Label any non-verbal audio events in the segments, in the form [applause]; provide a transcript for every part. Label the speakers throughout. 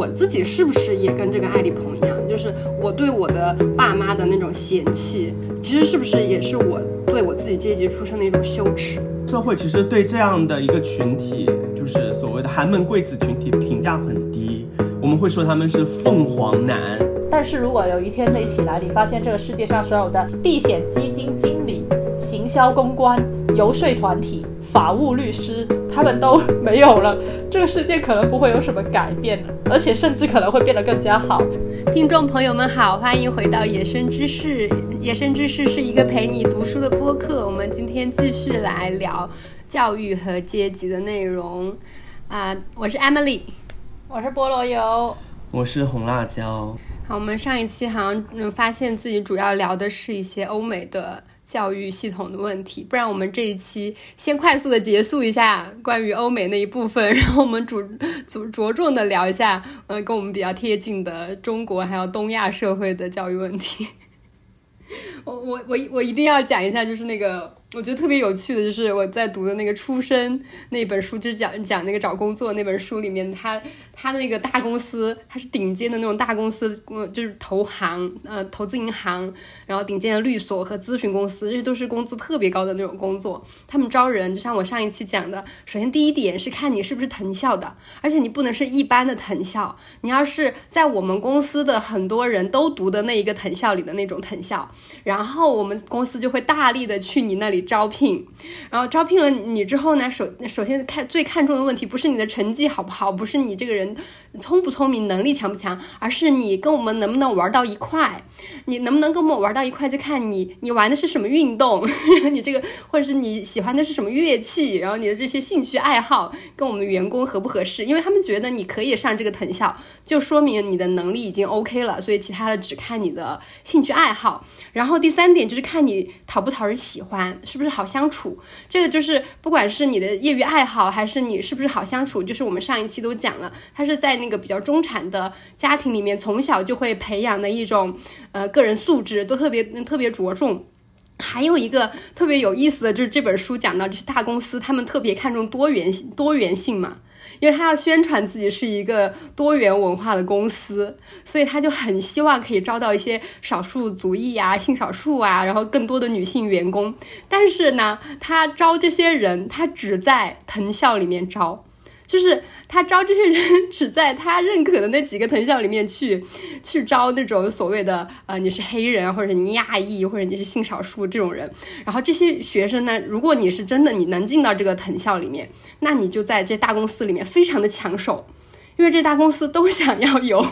Speaker 1: 我自己是不是也跟这个艾丽鹏一样，就是我对我的爸妈的那种嫌弃，其实是不是也是我对我自己阶级出身的一种羞耻？
Speaker 2: 社会其实对这样的一个群体，就是所谓的寒门贵子群体评价很低，我们会说他们是凤凰男。
Speaker 3: 但是如果有一天你起来，你发现这个世界上所有的避险基金经理、行销公关、游说团体、法务律师，他们都没有了，这个世界可能不会有什么改变，而且甚至可能会变得更加好。
Speaker 1: 听众朋友们好，欢迎回到《野生知识》。《野生知识》是一个陪你读书的播客，我们今天继续来聊教育和阶级的内容。啊，我是 Emily，
Speaker 3: 我是菠萝油，
Speaker 2: 我是红辣椒。
Speaker 1: 好，我们上一期好像嗯发现自己主要聊的是一些欧美的教育系统的问题，不然我们这一期先快速的结束一下关于欧美那一部分，然后我们主着着重的聊一下，呃，跟我们比较贴近的中国还有东亚社会的教育问题。[laughs] 我我我我一定要讲一下，就是那个。我觉得特别有趣的就是我在读的那个《出身》那本书，就是讲讲那个找工作那本书里面，他他那个大公司，他是顶尖的那种大公司，嗯，就是投行，呃，投资银行，然后顶尖的律所和咨询公司，这些都是工资特别高的那种工作。他们招人，就像我上一期讲的，首先第一点是看你是不是藤校的，而且你不能是一般的藤校，你要是在我们公司的很多人都读的那一个藤校里的那种藤校，然后我们公司就会大力的去你那里。招聘，然后招聘了你之后呢，首首先看最看重的问题不是你的成绩好不好，不是你这个人聪不聪明，能力强不强，而是你跟我们能不能玩到一块。你能不能跟我们玩到一块，就看你你玩的是什么运动，[laughs] 你这个或者是你喜欢的是什么乐器，然后你的这些兴趣爱好跟我们员工合不合适？因为他们觉得你可以上这个藤校，就说明你的能力已经 OK 了，所以其他的只看你的兴趣爱好。然后第三点就是看你讨不讨人喜欢，是不是好相处。这个就是不管是你的业余爱好，还是你是不是好相处，就是我们上一期都讲了，他是在那个比较中产的家庭里面，从小就会培养的一种。呃，个人素质都特别特别着重，还有一个特别有意思的就是这本书讲到，就是大公司他们特别看重多元性多元性嘛，因为他要宣传自己是一个多元文化的公司，所以他就很希望可以招到一些少数族裔啊、性少数啊，然后更多的女性员工。但是呢，他招这些人，他只在藤校里面招，就是。他招这些人 [laughs] 只在他认可的那几个藤校里面去，去招那种所谓的呃你是黑人或者你亚裔或者你是性少数这种人。然后这些学生呢，如果你是真的你能进到这个藤校里面，那你就在这大公司里面非常的抢手，因为这大公司都想要有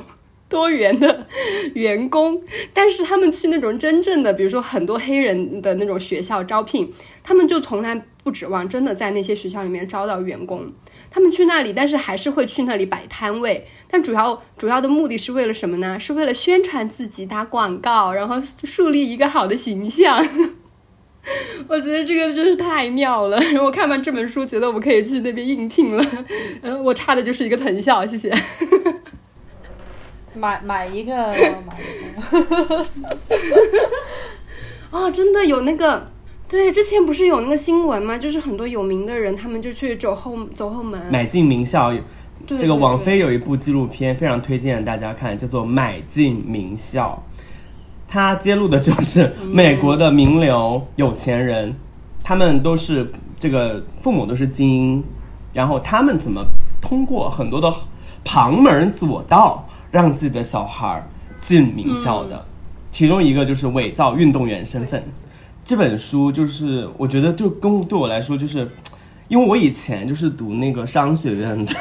Speaker 1: 多元的员工。但是他们去那种真正的，比如说很多黑人的那种学校招聘，他们就从来不指望真的在那些学校里面招到员工。他们去那里，但是还是会去那里摆摊位，但主要主要的目的是为了什么呢？是为了宣传自己、打广告，然后树立一个好的形象。[laughs] 我觉得这个真是太妙了。我看完这本书，觉得我可以去那边应聘了。嗯，我差的就是一个藤校，谢谢。
Speaker 3: 买买一个，买一个。[laughs]
Speaker 1: 哦，真的有那个。对，之前不是有那个新闻吗？就是很多有名的人，他们就去走后走后门，
Speaker 2: 买进名校。这个网飞有一部纪录片，非常推荐大家看，叫做《买进名校》。它揭露的就是美国的名流有钱人，他们都是这个父母都是精英，然后他们怎么通过很多的旁门左道，让自己的小孩进名校的？其中一个就是伪造运动员身份。这本书就是我觉得就跟对我来说就是，因为我以前就是读那个商学院的，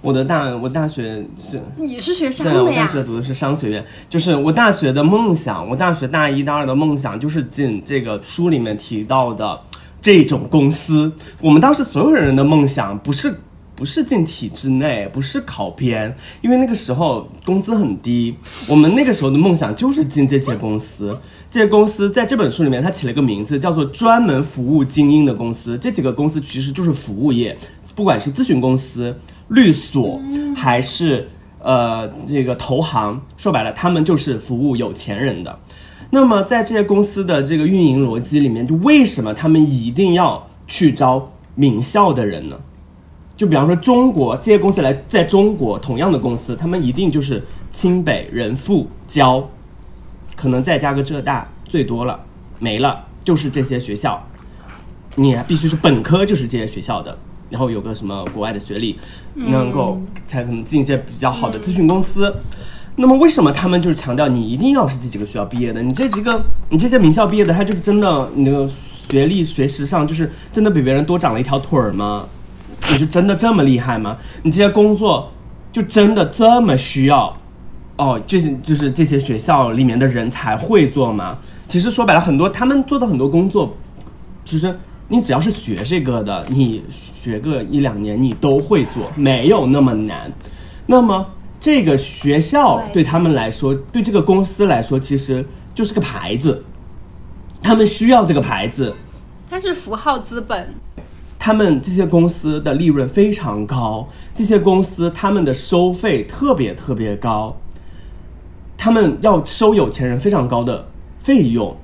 Speaker 2: 我的大我大学是
Speaker 1: 你是学商的呀？
Speaker 2: 对，我大学读的是商学院，就是我大学的梦想，我大学大一大二的梦想就是进这个书里面提到的这种公司。我们当时所有人的梦想不是。不是进体制内，不是考编，因为那个时候工资很低。我们那个时候的梦想就是进这些公司。这些公司在这本书里面，它起了个名字，叫做专门服务精英的公司。这几个公司其实就是服务业，不管是咨询公司、律所，还是呃这个投行，说白了，他们就是服务有钱人的。那么在这些公司的这个运营逻辑里面，就为什么他们一定要去招名校的人呢？就比方说中国这些公司来，在中国同样的公司，他们一定就是清北、人富、交，可能再加个浙大，最多了没了，就是这些学校。你必须是本科就是这些学校的，然后有个什么国外的学历，能够才可能进一些比较好的咨询公司。那么为什么他们就是强调你一定要是这几个学校毕业的？你这几个你这些名校毕业的，他就是真的你的学历学识上就是真的比别人多长了一条腿儿吗？你就真的这么厉害吗？你这些工作就真的这么需要？哦，这些就是这些学校里面的人才会做吗？其实说白了，很多他们做的很多工作，其实你只要是学这个的，你学个一两年你都会做，没有那么难。那么这个学校
Speaker 1: 对
Speaker 2: 他们来说，对这个公司来说，其实就是个牌子，他们需要这个牌子。
Speaker 1: 它是符号资本，
Speaker 2: 他们这些公司的利润非常高，这些公司他们的收费特别特别高，他们要收有钱人非常高的费用。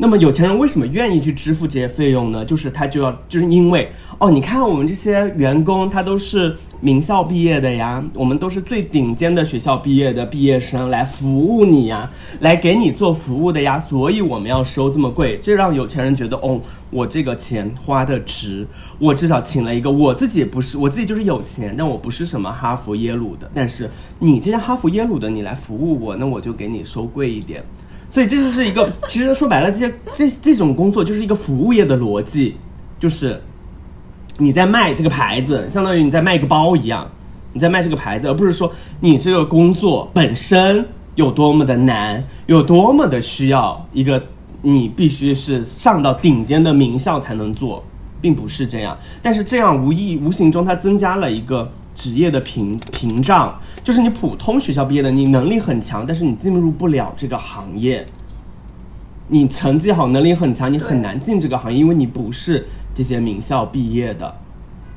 Speaker 2: 那么有钱人为什么愿意去支付这些费用呢？就是他就要，就是因为哦，你看我们这些员工，他都是名校毕业的呀，我们都是最顶尖的学校毕业的毕业生来服务你呀，来给你做服务的呀，所以我们要收这么贵，这让有钱人觉得哦，我这个钱花的值，我至少请了一个我自己不是我自己就是有钱，但我不是什么哈佛耶鲁的，但是你这些哈佛耶鲁的你来服务我，那我就给你收贵一点。所以这就是一个，其实说白了，这些这这种工作就是一个服务业的逻辑，就是你在卖这个牌子，相当于你在卖一个包一样，你在卖这个牌子，而不是说你这个工作本身有多么的难，有多么的需要一个你必须是上到顶尖的名校才能做，并不是这样。但是这样无意无形中它增加了一个职业的屏屏障，就是你普通学校毕业的，你能力很强，但是你进入不了这个行业。你成绩好，能力很强，你很难进这个行业，因为你不是这些名校毕业的，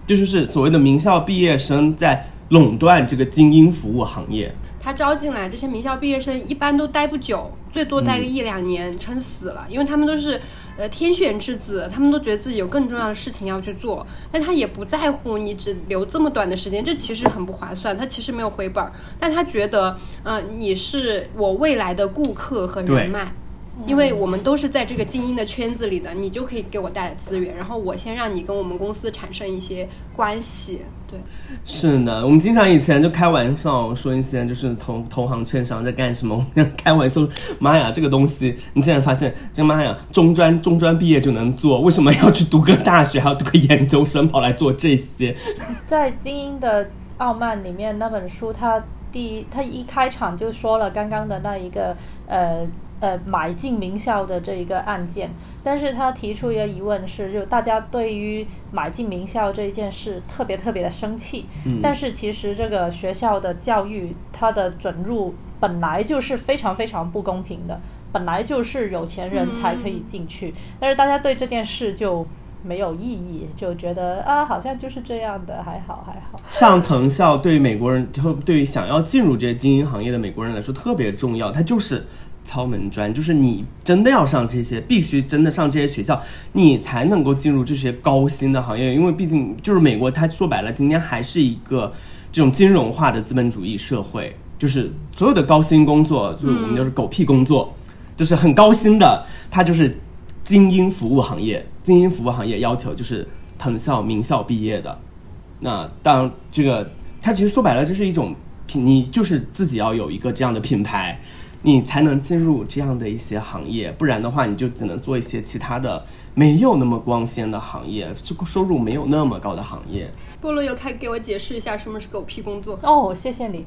Speaker 2: 这就是所谓的名校毕业生在垄断这个精英服务行业。
Speaker 1: 他招进来这些名校毕业生一般都待不久，最多待个一两年，撑死了，因为他们都是呃天选之子，他们都觉得自己有更重要的事情要去做，但他也不在乎你只留这么短的时间，这其实很不划算，他其实没有回本儿，但他觉得，呃，你是我未来的顾客和人脉。因为我们都是在这个精英的圈子里的，你就可以给我带来资源，然后我先让你跟我们公司产生一些关系，对。
Speaker 2: 是的，我们经常以前就开玩笑说一些就是同同行券商在干什么，我们开玩笑，妈呀，这个东西你竟然发现，这妈呀，中专中专毕业就能做，为什么要去读个大学，还要读个研究生跑来做这些？
Speaker 3: 在《精英的傲慢》里面那本书，它第一，它一开场就说了刚刚的那一个呃呃买进名校的这一个案件，但是他提出一个疑问是，就大家对于买进名校这一件事特别特别的生气，嗯但是其实这个学校的教育它的准入本来就是非常非常不公平的，本来就是有钱人才可以进去，但是大家对这件事就。没有意义，就觉得啊，好像就是这样的，还好还好。
Speaker 2: 上藤校对美国人，就对于想要进入这些精英行业的美国人来说特别重要，它就是敲门砖，就是你真的要上这些，必须真的上这些学校，你才能够进入这些高薪的行业，因为毕竟就是美国，它说白了，今天还是一个这种金融化的资本主义社会，就是所有的高薪工作，就是我们就是狗屁工作，就是很高薪的，它就是精英服务行业。精英服务行业要求就是藤校、名校毕业的。那当，这个它其实说白了，这是一种品，你就是自己要有一个这样的品牌，你才能进入这样的一些行业，不然的话，你就只能做一些其他的没有那么光鲜的行业，这个收入没有那么高的行业。
Speaker 1: 菠萝油开给我解释一下什么是狗屁工作。
Speaker 3: 哦，谢谢你。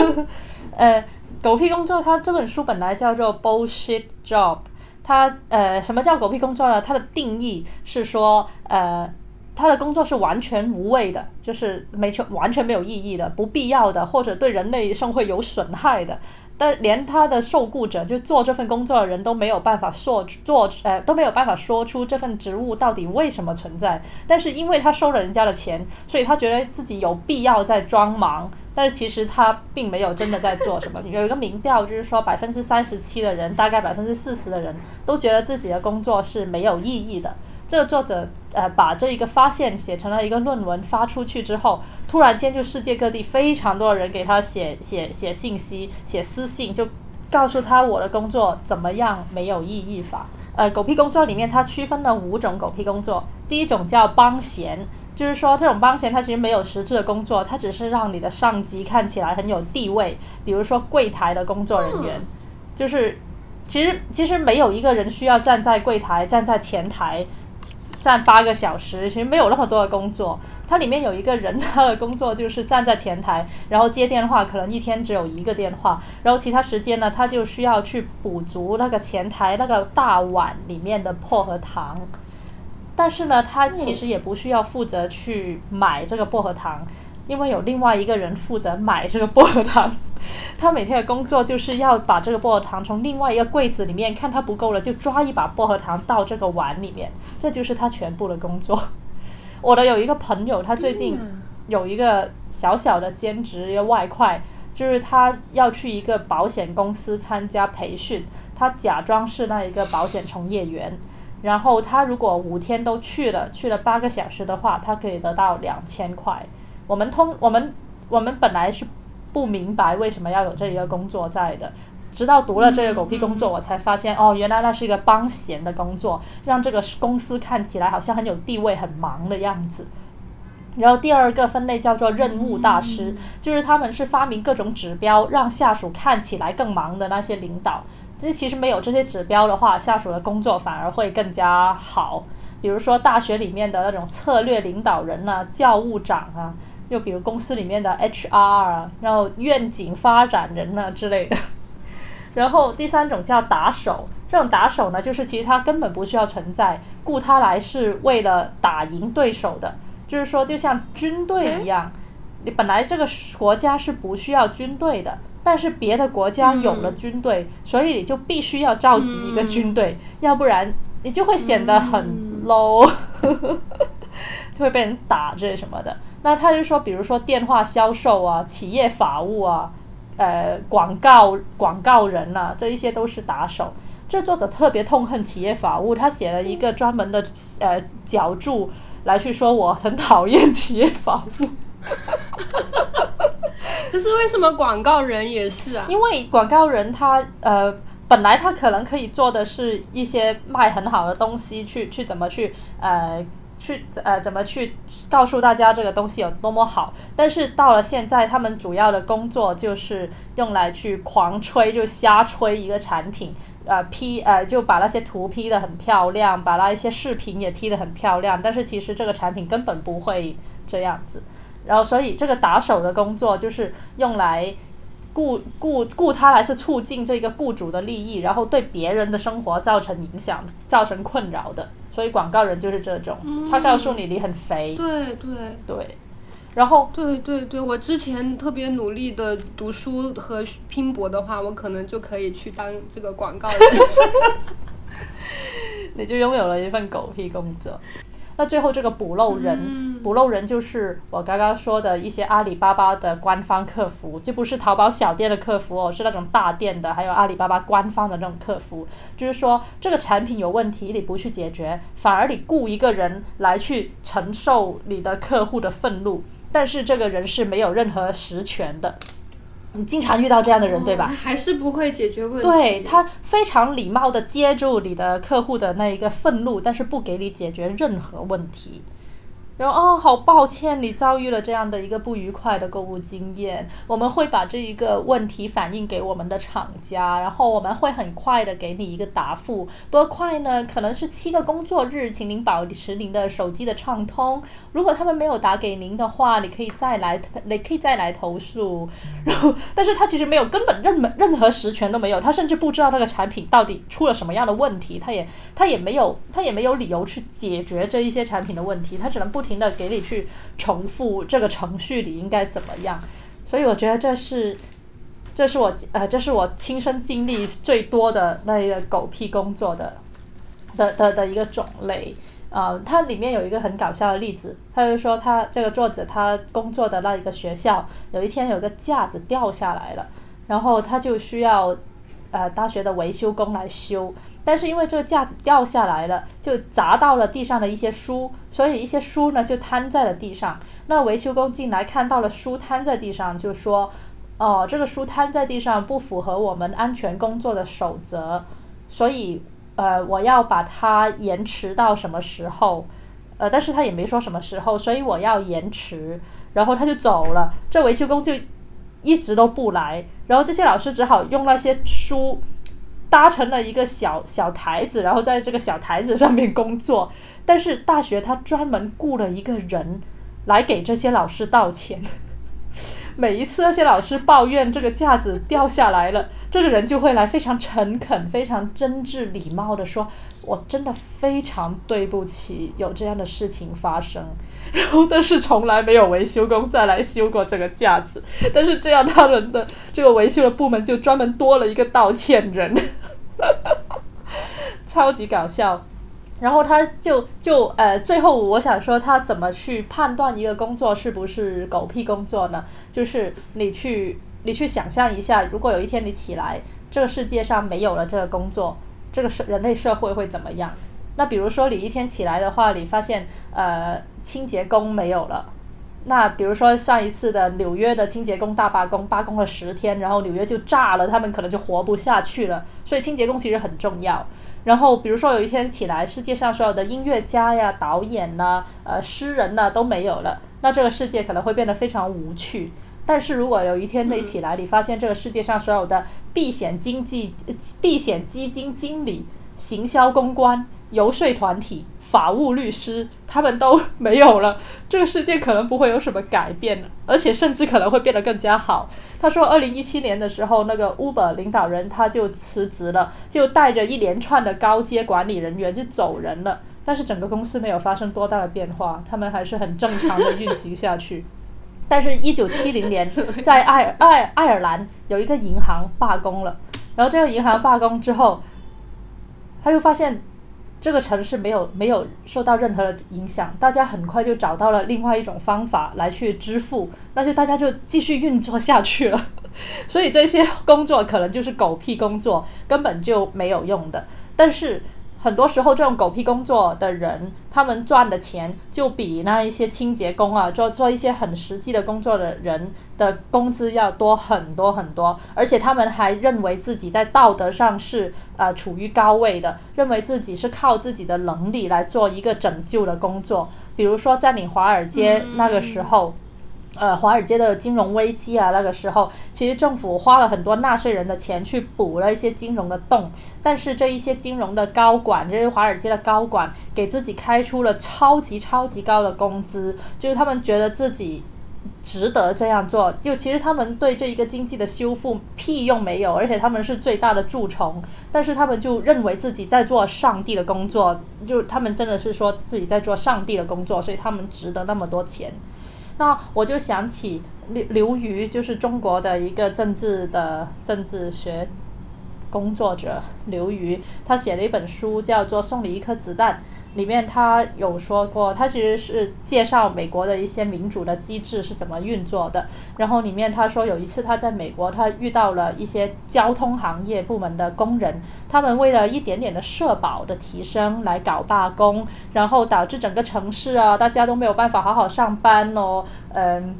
Speaker 3: [laughs] 呃，狗屁工作，它这本书本来叫做 bullshit job。它呃，什么叫狗屁工作呢？它的定义是说，呃，他的工作是完全无谓的，就是没全完全没有意义的、不必要的，或者对人类社会有损害的。但连他的受雇者，就做这份工作的人都没有办法说做呃都没有办法说出这份职务到底为什么存在。但是因为他收了人家的钱，所以他觉得自己有必要在装忙。但是其实他并没有真的在做什么。有一个民调就是说，百分之三十七的人，大概百分之四十的人都觉得自己的工作是没有意义的。这个作者呃把这一个发现写成了一个论文发出去之后，突然间就世界各地非常多的人给他写写写信息、写私信，就告诉他我的工作怎么样没有意义法。呃，狗屁工作里面它区分了五种狗屁工作，第一种叫帮闲。就是说，这种帮闲，它其实没有实质的工作，它只是让你的上级看起来很有地位。比如说柜台的工作人员，就是其实其实没有一个人需要站在柜台、站在前台站八个小时，其实没有那么多的工作。它里面有一个人，他的工作就是站在前台，然后接电话，可能一天只有一个电话，然后其他时间呢，他就需要去补足那个前台那个大碗里面的薄荷糖。但是呢，他其实也不需要负责去买这个薄荷糖，因为有另外一个人负责买这个薄荷糖。[laughs] 他每天的工作就是要把这个薄荷糖从另外一个柜子里面看它不够了，就抓一把薄荷糖到这个碗里面，这就是他全部的工作。[laughs] 我的有一个朋友，他最近有一个小小的兼职，一个外快，就是他要去一个保险公司参加培训，他假装是那一个保险从业员。然后他如果五天都去了，去了八个小时的话，他可以得到两千块。我们通我们我们本来是不明白为什么要有这一个工作在的，直到读了这个狗屁工作，我才发现哦，原来那是一个帮闲的工作，让这个公司看起来好像很有地位、很忙的样子。然后第二个分类叫做任务大师，就是他们是发明各种指标，让下属看起来更忙的那些领导。这其实没有这些指标的话，下属的工作反而会更加好。比如说大学里面的那种策略领导人呐，教务长啊，又比如公司里面的 HR 啊，然后愿景发展人啊之类的。然后第三种叫打手，这种打手呢，就是其实他根本不需要存在，雇他来是为了打赢对手的。就是说，就像军队一样，你本来这个国家是不需要军队的。但是别的国家有了军队，所以你就必须要召集一个军队，要不然你就会显得很 low，[laughs] 就会被人打这什么的。那他就说，比如说电话销售啊、企业法务啊、呃广告广告人呐，这一些都是打手。这作者特别痛恨企业法务，他写了一个专门的呃脚注来去说我很讨厌企业法务。
Speaker 1: 可是为什么广告人也是啊？
Speaker 3: 因为广告人他呃，本来他可能可以做的是一些卖很好的东西，去去怎么去呃去呃怎么去告诉大家这个东西有多么好。但是到了现在，他们主要的工作就是用来去狂吹，就瞎吹一个产品，呃 P 呃就把那些图 P 的很漂亮，把那一些视频也 P 的很漂亮。但是其实这个产品根本不会这样子。然后，所以这个打手的工作就是用来雇雇雇他来是促进这个雇主的利益，然后对别人的生活造成影响、造成困扰的。所以广告人就是这种，他告诉你你很肥，
Speaker 1: 对对。
Speaker 3: 对，然后
Speaker 1: 对对对，我之前特别努力的读书和拼搏的话，我可能就可以去当这个广告人，[laughs]
Speaker 3: 你就拥有了一份狗屁工作。那最后这个补漏人，补漏人就是我刚刚说的一些阿里巴巴的官方客服，就不是淘宝小店的客服哦，是那种大店的，还有阿里巴巴官方的那种客服。就是说这个产品有问题，你不去解决，反而你雇一个人来去承受你的客户的愤怒，但是这个人是没有任何实权的。你经常遇到这样的人，对吧？
Speaker 1: 还是不会解决问
Speaker 3: 题。对他非常礼貌的接住你的客户的那一个愤怒，但是不给你解决任何问题。然后哦，好抱歉，你遭遇了这样的一个不愉快的购物经验。我们会把这一个问题反映给我们的厂家，然后我们会很快的给你一个答复。多快呢？可能是七个工作日，请您保持您的手机的畅通。如果他们没有打给您的话，你可以再来，你可以再来投诉。然后，但是他其实没有根本任任何实权都没有，他甚至不知道那个产品到底出了什么样的问题，他也他也没有他也没有理由去解决这一些产品的问题，他只能不。不停的给你去重复这个程序里应该怎么样，所以我觉得这是，这是我呃，这是我亲身经历最多的那一个狗屁工作的的的的一个种类啊。它里面有一个很搞笑的例子，他就说他这个作者他工作的那一个学校有一天有个架子掉下来了，然后他就需要呃大学的维修工来修，但是因为这个架子掉下来了，就砸到了地上的一些书，所以一些书呢就摊在了地上。那维修工进来看到了书摊在地上，就说：“哦，这个书摊在地上不符合我们安全工作的守则，所以呃我要把它延迟到什么时候？呃，但是他也没说什么时候，所以我要延迟。然后他就走了，这维修工就。”一直都不来，然后这些老师只好用那些书搭成了一个小小台子，然后在这个小台子上面工作。但是大学他专门雇了一个人来给这些老师道歉。每一次那些老师抱怨这个架子掉下来了，这个人就会来非常诚恳、非常真挚、礼貌的说：“我真的非常对不起有这样的事情发生。” [laughs] 然后，但是从来没有维修工再来修过这个架子。但是这样，他们的这个维修的部门就专门多了一个道歉人，[laughs] 超级搞笑。然后他就就呃，最后我想说，他怎么去判断一个工作是不是狗屁工作呢？就是你去你去想象一下，如果有一天你起来，这个世界上没有了这个工作，这个社人类社会会怎么样？那比如说你一天起来的话，你发现呃清洁工没有了，那比如说上一次的纽约的清洁工大罢工，罢工了十天，然后纽约就炸了，他们可能就活不下去了。所以清洁工其实很重要。然后，比如说有一天起来，世界上所有的音乐家呀、导演呐、呃、诗人呐都没有了，那这个世界可能会变得非常无趣。但是如果有一天你起来，你发现这个世界上所有的避险经济、避险基金经理、行销公关。游说团体、法务律师，他们都没有了，这个世界可能不会有什么改变，而且甚至可能会变得更加好。他说，二零一七年的时候，那个 Uber 领导人他就辞职了，就带着一连串的高阶管理人员就走人了。但是整个公司没有发生多大的变化，他们还是很正常的运行下去。[laughs] 但是，一九七零年，[laughs] 在爱爱爱尔兰有一个银行罢工了，然后这个银行罢工之后，他就发现。这个城市没有没有受到任何的影响，大家很快就找到了另外一种方法来去支付，那就大家就继续运作下去了。[laughs] 所以这些工作可能就是狗屁工作，根本就没有用的。但是。很多时候，这种狗屁工作的人，他们赚的钱就比那一些清洁工啊，做做一些很实际的工作的人的工资要多很多很多。而且他们还认为自己在道德上是呃处于高位的，认为自己是靠自己的能力来做一个拯救的工作。比如说占领华尔街那个时候。呃，华尔街的金融危机啊，那个时候其实政府花了很多纳税人的钱去补了一些金融的洞，但是这一些金融的高管，这些华尔街的高管给自己开出了超级超级高的工资，就是他们觉得自己值得这样做。就其实他们对这一个经济的修复屁用没有，而且他们是最大的蛀虫，但是他们就认为自己在做上帝的工作，就他们真的是说自己在做上帝的工作，所以他们值得那么多钱。那我就想起刘刘瑜，就是中国的一个政治的政治学工作者刘瑜，他写了一本书叫做《送你一颗子弹》。里面他有说过，他其实是介绍美国的一些民主的机制是怎么运作的。然后里面他说，有一次他在美国，他遇到了一些交通行业部门的工人，他们为了一点点的社保的提升来搞罢工，然后导致整个城市啊，大家都没有办法好好上班哦，嗯。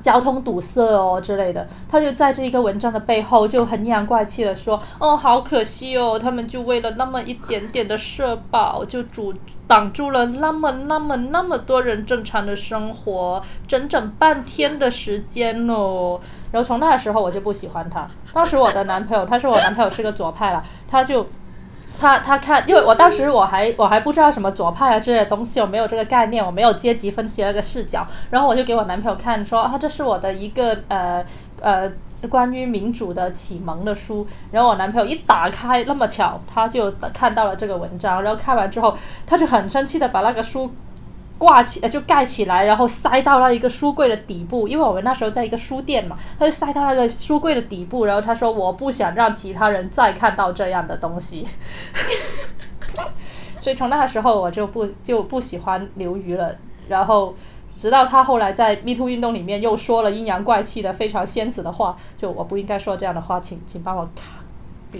Speaker 3: 交通堵塞哦之类的，他就在这一个文章的背后就很阴阳怪气的说：“哦，好可惜哦，他们就为了那么一点点的社保，就阻挡住了那么那么那么多人正常的生活，整整半天的时间哦。”然后从那时候我就不喜欢他。当时我的男朋友，他说我男朋友是个左派了，他就。他他看，因为我当时我还我还不知道什么左派啊这些东西，我没有这个概念，我没有阶级分析那个视角，然后我就给我男朋友看，说啊这是我的一个呃呃关于民主的启蒙的书，然后我男朋友一打开，那么巧他就看到了这个文章，然后看完之后他就很生气的把那个书。挂起呃就盖起来，然后塞到了一个书柜的底部，因为我们那时候在一个书店嘛，他就塞到那个书柜的底部，然后他说我不想让其他人再看到这样的东西，[laughs] 所以从那个时候我就不就不喜欢刘瑜了，然后直到他后来在 Me Too 运动里面又说了阴阳怪气的非常仙子的话，就我不应该说这样的话，请请帮我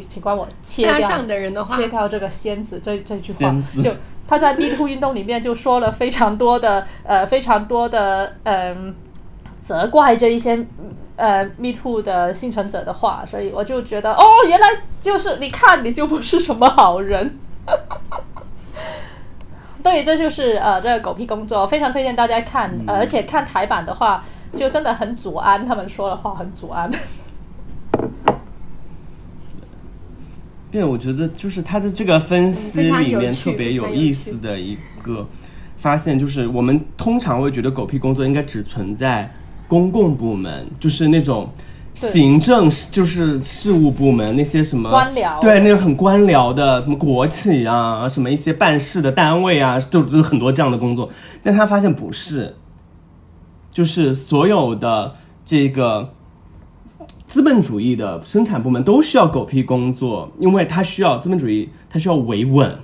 Speaker 3: 请帮我切掉
Speaker 1: 上的人的话，
Speaker 3: 切掉这个“仙子”这这句话就他在 [laughs] Me Too 运动里面就说了非常多的呃非常多的嗯、责怪这一些呃 Me Too 的幸存者的话，所以我就觉得哦，原来就是你看你就不是什么好人。[laughs] 对，这就是呃这个狗屁工作，非常推荐大家看，呃而且看台版的话，就真的很祖安，他们说的话很祖安。
Speaker 2: 对，我觉得就是他的这个分析里面特别有意思的一个发现，就是我们通常会觉得狗屁工作应该只存在公共部门，就是那种行政就是事务部门那些什么
Speaker 3: 官僚
Speaker 2: 对，那个很官僚的什么国企啊，什么一些办事的单位啊，都都有很多这样的工作，但他发现不是，就是所有的这个资本主义的生产部门都需要狗屁工作，因为它需要资本主义，它需要维稳，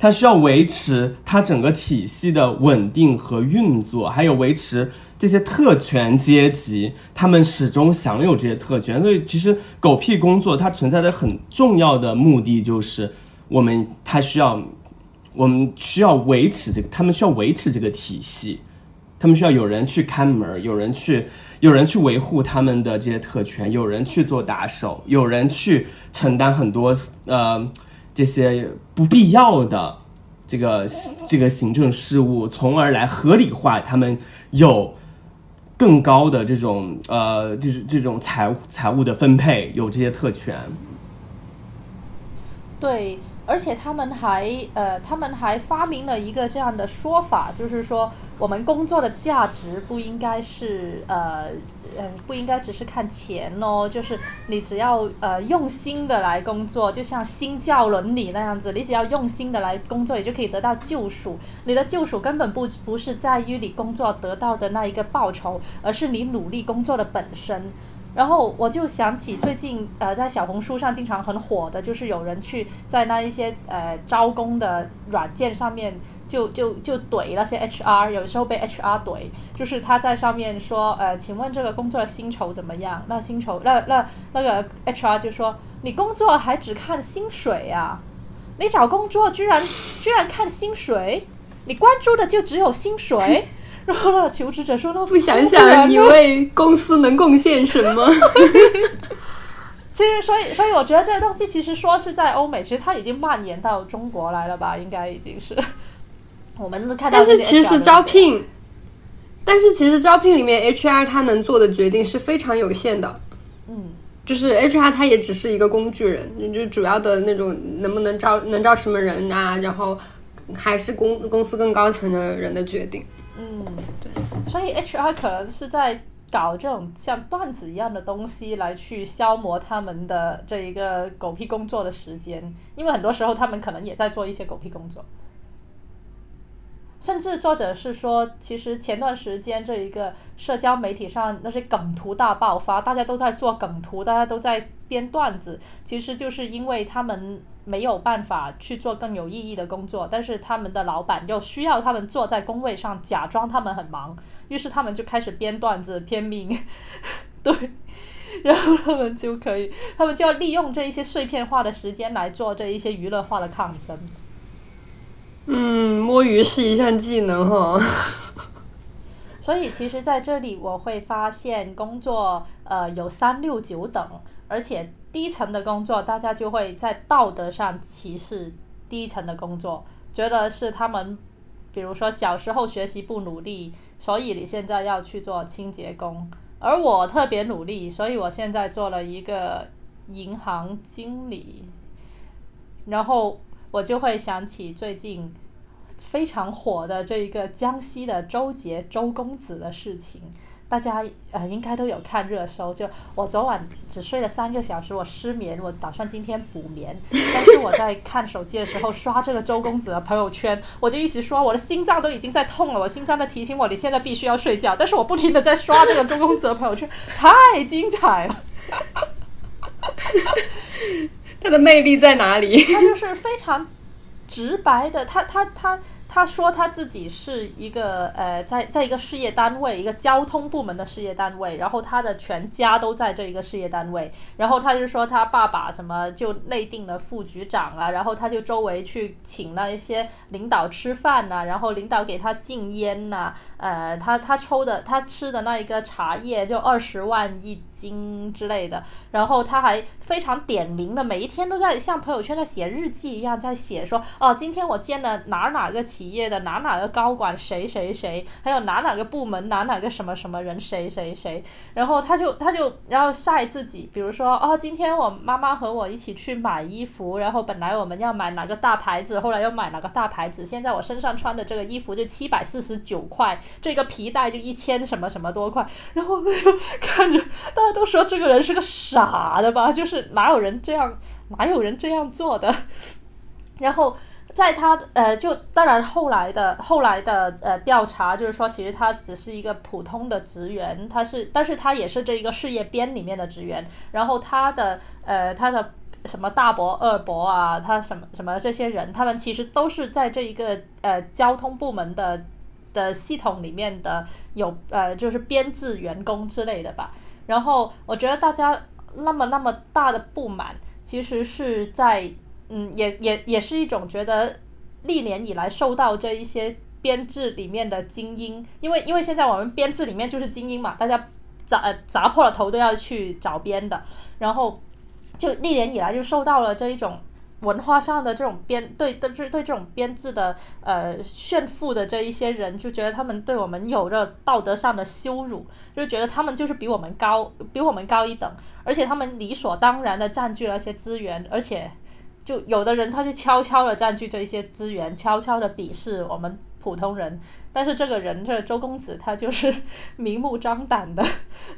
Speaker 2: 它需要维持它整个体系的稳定和运作，还有维持这些特权阶级他们始终享有这些特权。所以，其实狗屁工作它存在的很重要的目的就是，我们它需要，我们需要维持这个，他们需要维持这个体系。他们需要有人去看门，有人去，有人去维护他们的这些特权，有人去做打手，有人去承担很多呃这些不必要的这个这个行政事务，从而来合理化他们有更高的这种呃这种这种财财务的分配，有这些特权。
Speaker 3: 对，而且他们还呃，他们还发明了一个这样的说法，就是说我们工作的价值不应该是呃呃不应该只是看钱哦，就是你只要呃用心的来工作，就像新教伦理那样子，你只要用心的来工作，你就可以得到救赎。你的救赎根本不不是在于你工作得到的那一个报酬，而是你努力工作的本身。然后我就想起最近呃在小红书上经常很火的，就是有人去在那一些呃招工的软件上面就就就怼那些 HR，有时候被 HR 怼，就是他在上面说呃，请问这个工作的薪酬怎么样？那薪酬那那那个 HR 就说你工作还只看薪水啊？你找工作居然居然看薪水？你关注的就只有薪水？然后那求职者说那
Speaker 1: 不想想你为公司能贡献什么？[laughs]
Speaker 3: 其实，所以，所以我觉得这个东西其实说是在欧美，其实它已经蔓延到中国来了吧？应该已经是。[laughs] 我们看到
Speaker 1: 但是其实招聘，但是其实招聘里面 HR 他能做的决定是非常有限的。
Speaker 3: 嗯，
Speaker 1: 就是 HR 他也只是一个工具人，就主要的那种能不能招能招什么人啊，然后还是公公司更高层的人的决定。
Speaker 3: 嗯，对，所以 HR 可能是在搞这种像段子一样的东西来去消磨他们的这一个狗屁工作的时间，因为很多时候他们可能也在做一些狗屁工作。甚至作者是说，其实前段时间这一个社交媒体上那些梗图大爆发，大家都在做梗图，大家都在编段子，其实就是因为他们没有办法去做更有意义的工作，但是他们的老板又需要他们坐在工位上假装他们很忙，于是他们就开始编段子，拼命，[laughs] 对。然后他们就可以，他们就要利用这一些碎片化的时间来做这一些娱乐化的抗争。
Speaker 1: 嗯，摸鱼是一项技能哈。[laughs]
Speaker 3: 所以其实在这里我会发现，工作呃有三六九等，而且低层的工作大家就会在道德上歧视低层的工作，觉得是他们，比如说小时候学习不努力，所以你现在要去做清洁工，而我特别努力，所以我现在做了一个银行经理，然后我就会想起最近非常火的这一个江西的周杰周公子的事情，大家呃应该都有看热搜。就我昨晚只睡了三个小时，我失眠，我打算今天补眠。[laughs] 但是我在看手机的时候刷这个周公子的朋友圈，我就一直刷，我的心脏都已经在痛了，我心脏在提醒我你现在必须要睡觉。但是我不停的在刷这个周公子的朋友圈，太精彩了。[laughs]
Speaker 1: 它的魅力在哪里？
Speaker 3: 他就是非常直白的，他他他他说他自己是一个呃，在在一个事业单位，一个交通部门的事业单位，然后他的全家都在这一个事业单位，然后他就说他爸爸什么就内定了副局长啊，然后他就周围去请了一些领导吃饭呐、然后领导给他禁烟呐、呃，他他抽的他吃的那一个茶叶就二十万一斤之类的，然后他还非常点名的，每一天都在像朋友圈在写日记一样，在写说哦，今天我见了哪哪个企企业的哪哪个高管谁谁谁，还有哪哪个部门哪哪个什么什么人谁谁谁，然后他就他就然后晒自己，比如说哦，今天我妈妈和我一起去买衣服，然后本来我们要买哪个大牌子，后来又买哪个大牌子，现在我身上穿的这个衣服就七百四十九块，这个皮带就一千什么什么多块，然后就看着大家都说这个人是个傻的吧，就是哪有人这样哪有人这样做的，然后。在他呃，就当然后来的后来的呃调查，就是说其实他只是一个普通的职员，他是，但是他也是这一个事业编里面的职员，然后他的呃他的什么大伯二伯啊，他什么什么这些人，他们其实都是在这一个呃交通部门的的系统里面的有呃就是编制员工之类的吧。然后我觉得大家那么那么大的不满，其实是在。嗯，也也也是一种觉得历年以来受到这一些编制里面的精英，因为因为现在我们编制里面就是精英嘛，大家砸呃砸破了头都要去找编的，然后就历年以来就受到了这一种文化上的这种编对对对对这种编制的呃炫富的这一些人，就觉得他们对我们有着道德上的羞辱，就觉得他们就是比我们高比我们高一等，而且他们理所当然的占据了一些资源，而且。就有的人他就悄悄的占据这些资源，悄悄的鄙视我们普通人。但是这个人，这周公子，他就是明目张胆的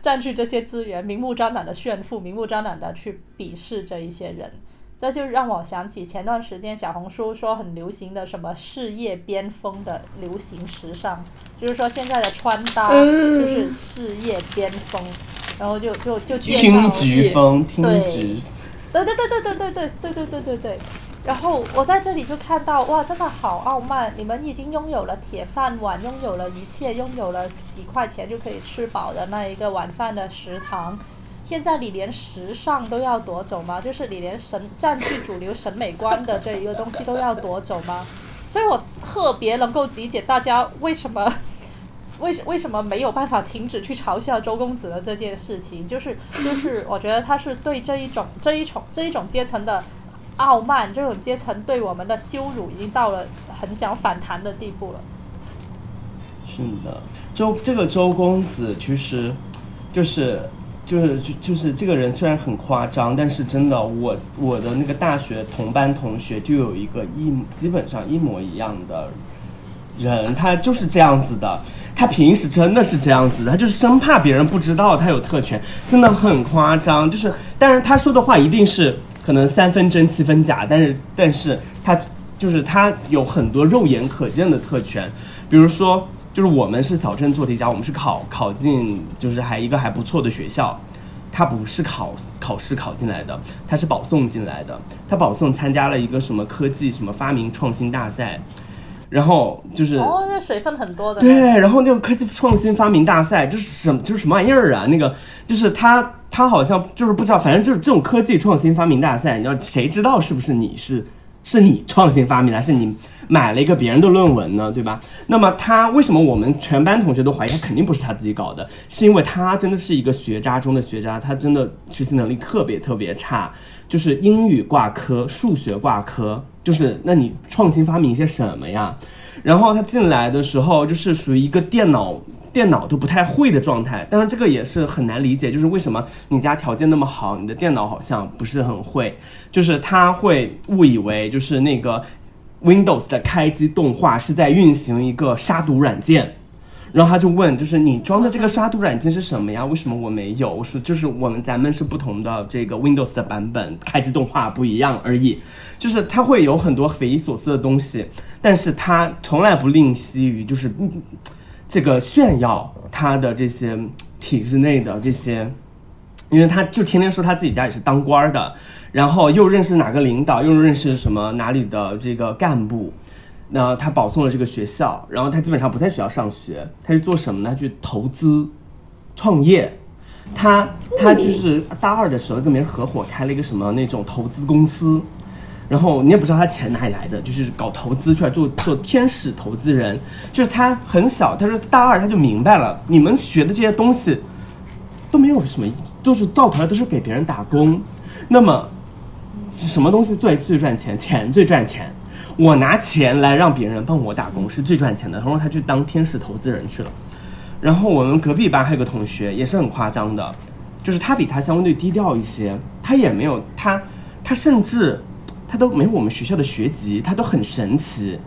Speaker 3: 占据这些资源，明目张胆的炫富，明目张胆的去鄙视这一些人。这就让我想起前段时间小红书说很流行的什么事业巅峰的流行时尚，就是说现在的穿搭就是事业巅峰，然后就就就介绍
Speaker 2: 听菊风，听菊。
Speaker 3: 对对对对对对对对对对对对，然后我在这里就看到哇，真的好傲慢！你们已经拥有了铁饭碗，拥有了一切，拥有了几块钱就可以吃饱的那一个晚饭的食堂，现在你连时尚都要夺走吗？就是你连神占据主流审美观的这一个东西都要夺走吗？所以我特别能够理解大家为什么。为什为什么没有办法停止去嘲笑周公子的这件事情？就是就是，我觉得他是对这一种这一种这一种阶层的傲慢，这种阶层对我们的羞辱，已经到了很想反弹的地步了。
Speaker 2: 是的，周这个周公子其实就是就是就就是这个人虽然很夸张，但是真的，我我的那个大学同班同学就有一个一基本上一模一样的。人他就是这样子的，他平时真的是这样子，他就是生怕别人不知道他有特权，真的很夸张。就是，但是他说的话一定是可能三分真七分假，但是，但是他就是他有很多肉眼可见的特权，比如说，就是我们是小镇做题家，我们是考考进就是还一个还不错的学校，他不是考考试考进来的，他是保送进来的，他保送参加了一个什么科技什么发明创新大赛。然后就是
Speaker 3: 哦，那水分很多的。
Speaker 2: 对，然后那个科技创新发明大赛，这是什么就是什么玩意儿啊？那个就是他他好像就是不知道，反正就是这种科技创新发明大赛，你知道谁知道是不是你是是你创新发明的，是你买了一个别人的论文呢？对吧？那么他为什么我们全班同学都怀疑他肯定不是他自己搞的？是因为他真的是一个学渣中的学渣，他真的学习能力特别特别差，就是英语挂科，数学挂科。就是那你创新发明一些什么呀？然后他进来的时候就是属于一个电脑电脑都不太会的状态，但是这个也是很难理解，就是为什么你家条件那么好，你的电脑好像不是很会，就是他会误以为就是那个 Windows 的开机动画是在运行一个杀毒软件。然后他就问，就是你装的这个杀毒软件是什么呀？为什么我没有？我说就是我们咱们是不同的这个 Windows 的版本，开机动画不一样而已。就是他会有很多匪夷所思的东西，但是他从来不吝惜于就是这个炫耀他的这些体制内的这些，因为他就天天说他自己家里是当官的，然后又认识哪个领导，又认识什么哪里的这个干部。那他保送了这个学校，然后他基本上不在学校上学，他是做什么呢？去投资、创业。他他就是大二的时候跟别人合伙开了一个什么那种投资公司，然后你也不知道他钱哪里来的，就是搞投资出来做做天使投资人。就是他很小，他说大二他就明白了，你们学的这些东西都没有什么，都是到头来都是给别人打工。那么什么东西最最赚钱？钱最赚钱。我拿钱来让别人帮我打工是最赚钱的。然后他去当天使投资人去了。然后我们隔壁班还有个同学也是很夸张的，就是他比他相对低调一些，他也没有他他甚至他都没有我们学校的学籍，他都很神奇。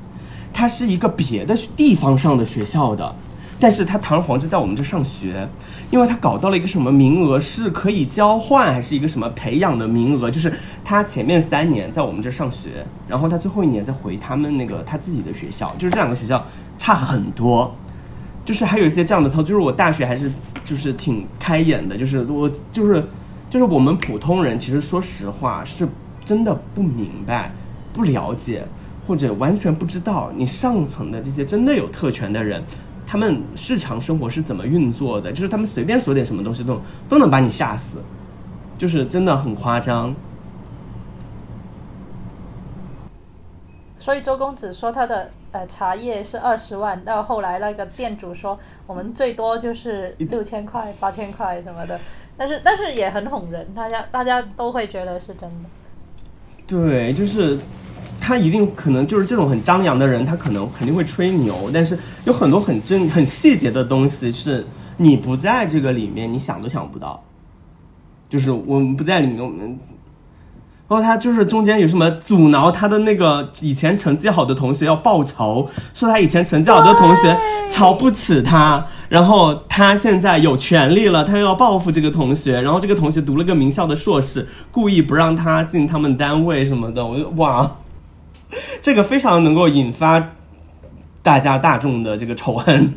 Speaker 2: 他是一个别的地方上的学校的，但是他堂而皇之在我们这上学，因为他搞到了一个什么名额是可以交换，还是一个什么培养的名额，就是他前面三年在我们这上学，然后他最后一年再回他们那个他自己的学校，就是这两个学校差很多。就是还有一些这样的操，就是我大学还是就是挺开眼的，就是我就是就是我们普通人，其实说实话是真的不明白、不了解或者完全不知道你上层的这些真的有特权的人，他们日常生活是怎么运作的，就是他们随便说点什么东西都都能把你吓死，就是真的很夸张。
Speaker 3: 所以周公子说他的呃茶叶是二十万，到后来那个店主说我们最多就是六千块、八千块什么的，但是但是也很哄人，大家大家都会觉得是真的。
Speaker 2: 对，就是他一定可能就是这种很张扬的人，他可能肯定会吹牛，但是有很多很真很细节的东西是你不在这个里面，你想都想不到。就是我们不在里面，我们。然后他就是中间有什么阻挠他的那个以前成绩好的同学要报仇，说他以前成绩好的同学瞧不起他，然后他现在有权利了，他又要报复这个同学，然后这个同学读了个名校的硕士，故意不让他进他们单位什么的，我就哇，这个非常能够引发大家大众的这个仇恨。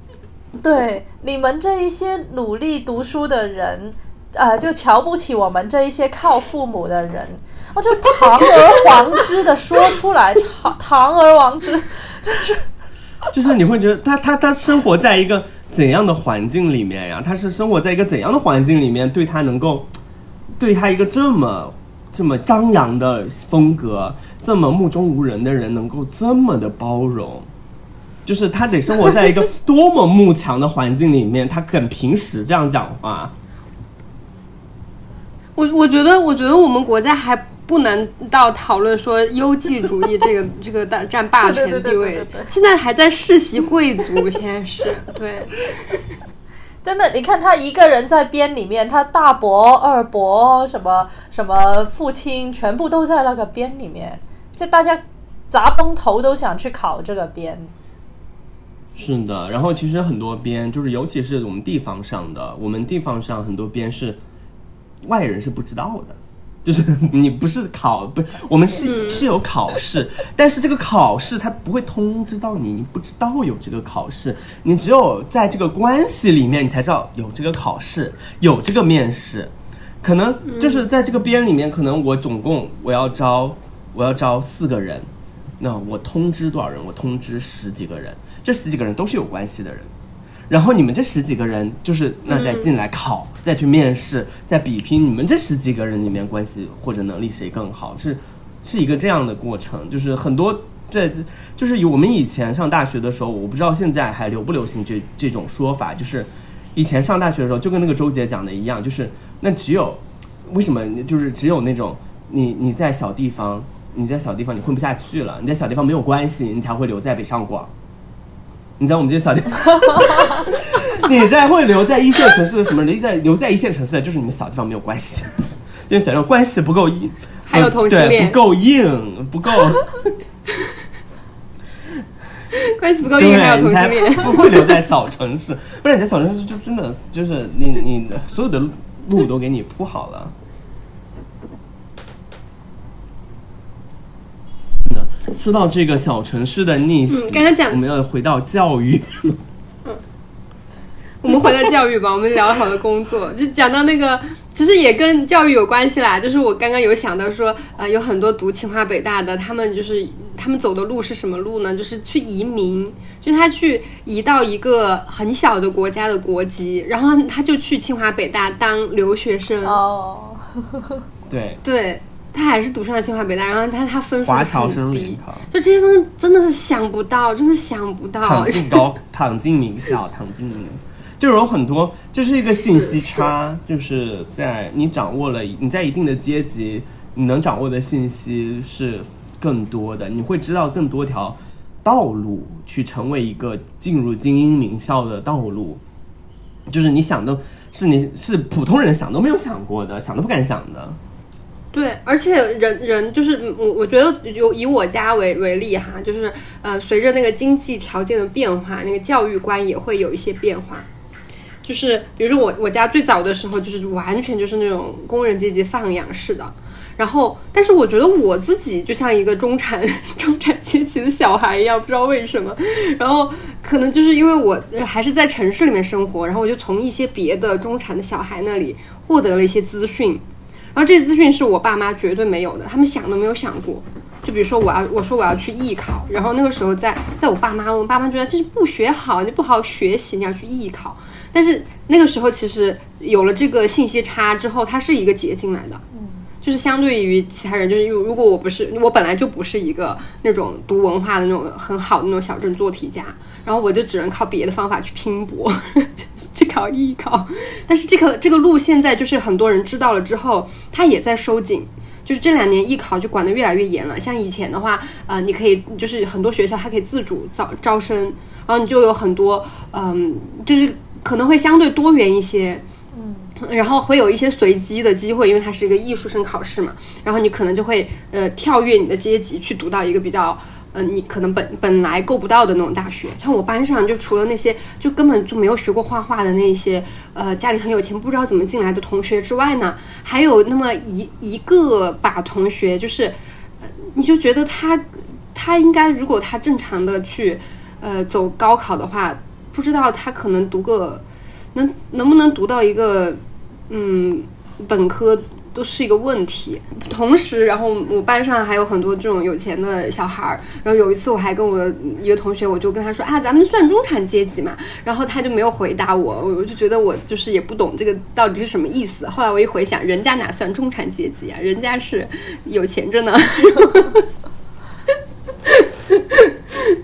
Speaker 2: [laughs]
Speaker 3: 对你们这一些努力读书的人。呃，就瞧不起我们这一些靠父母的人，我就堂而皇之的说出来，堂堂而皇之，就是，[laughs]
Speaker 2: 就是你会觉得他他他生活在一个怎样的环境里面呀？他是生活在一个怎样的环境里面，对他能够对他一个这么这么张扬的风格，这么目中无人的人，能够这么的包容？就是他得生活在一个多么慕强的环境里面，他肯平时这样讲话。
Speaker 1: 我我觉得，我觉得我们国家还不能到讨论说优绩主义这个 [laughs] 这个大占霸权地位，现在还在世袭贵族，现在是对，
Speaker 3: 真的，你看他一个人在编里面，他大伯、二伯什么什么父亲，全部都在那个编里面，就大家砸崩头都想去考这个编。
Speaker 2: 是的，然后其实很多编，就是尤其是我们地方上的，我们地方上很多编是。外人是不知道的，就是 [laughs] 你不是考不，我们是是有考试，但是这个考试他不会通知到你，你不知道有这个考试，你只有在这个关系里面，你才知道有这个考试，有这个面试，可能就是在这个编里面，可能我总共我要招我要招四个人，那我通知多少人？我通知十几个人，这十几个人都是有关系的人。然后你们这十几个人，就是那再进来考，再去面试，再比拼你们这十几个人里面关系或者能力谁更好，是是一个这样的过程。就是很多在，就是我们以前上大学的时候，我不知道现在还流不流行这这种说法。就是以前上大学的时候，就跟那个周杰讲的一样，就是那只有为什么就是只有那种你你在小地方，你在小地方你混不下去了，你在小地方没有关系，你才会留在北上广。你在我们这些小地方，[laughs] 你在会留在一线城市的什么？留在留在一线城市的，就是你们小地方没有关系，[laughs] 就是小地方关系不够硬，
Speaker 1: 还有同性恋
Speaker 2: 不够硬，不够
Speaker 1: 关系不够硬，还有同性恋，[laughs]
Speaker 2: 不会留在小城市。不然你在小城市就真的就是你你所有的路都给你铺好了。说到这个小城市的逆袭，
Speaker 1: 刚才讲
Speaker 2: 我们要回到教育。嗯，
Speaker 1: 我们回到教育吧。[laughs] 我们聊了好多工作，就讲到那个，其实也跟教育有关系啦。就是我刚刚有想到说，呃，有很多读清华北大的，他们就是他们走的路是什么路呢？就是去移民，就是他去移到一个很小的国家的国籍，然后他就去清华北大当留学生。
Speaker 3: 哦，
Speaker 2: 对，
Speaker 1: 对他还是读上了清华北大，然后他他分数
Speaker 2: 华侨生联考，
Speaker 1: 就这些东西真的是想不到，真的想不到。
Speaker 2: 躺。进高，[laughs] 躺进名校，躺进名校，就是有很多，这是一个信息差，[laughs] 就是在你掌握了，你在一定的阶级，你能掌握的信息是更多的，你会知道更多条道路去成为一个进入精英名校的道路，就是你想都是你是普通人想都没有想过的，想都不敢想的。
Speaker 1: 对，而且人人就是我，我觉得有以我家为为例哈，就是呃，随着那个经济条件的变化，那个教育观也会有一些变化。就是比如说我我家最早的时候，就是完全就是那种工人阶级放养式的。然后，但是我觉得我自己就像一个中产 [laughs] 中产阶级的小孩一样，不知道为什么。然后可能就是因为我还是在城市里面生活，然后我就从一些别的中产的小孩那里获得了一些资讯。然后这些资讯是我爸妈绝对没有的，他们想都没有想过。就比如说我要我说我要去艺考，然后那个时候在在我爸妈，我爸妈觉得这是不学好，你不好好学习，你要去艺考。但是那个时候其实有了这个信息差之后，它是一个捷径来的。嗯就是相对于其他人，就是如如果我不是我本来就不是一个那种读文化的那种很好的那种小镇做题家，然后我就只能靠别的方法去拼搏，[laughs] 去考艺考。但是这个这个路现在就是很多人知道了之后，他也在收紧。就是这两年艺考就管得越来越严了，像以前的话，呃，你可以就是很多学校它可以自主招招生，然后你就有很多，嗯，就是可能会相对多元一些，然后会有一些随机的机会，因为它是一个艺术生考试嘛，然后你可能就会呃跳跃你的阶级去读到一个比较。嗯、你可能本本来够不到的那种大学，像我班上就除了那些就根本就没有学过画画的那些，呃，家里很有钱不知道怎么进来的同学之外呢，还有那么一一个把同学，就是，你就觉得他他应该如果他正常的去，呃，走高考的话，不知道他可能读个能能不能读到一个嗯本科都是一个问题。同时，然后我班上还有很多这种有钱的小孩儿。然后有一次，我还跟我的一个同学，我就跟他说啊，咱们算中产阶级嘛。然后他就没有回答我，我我就觉得我就是也不懂这个到底是什么意思。后来我一回想，人家哪算中产阶级呀？人家是有钱着呢。[laughs]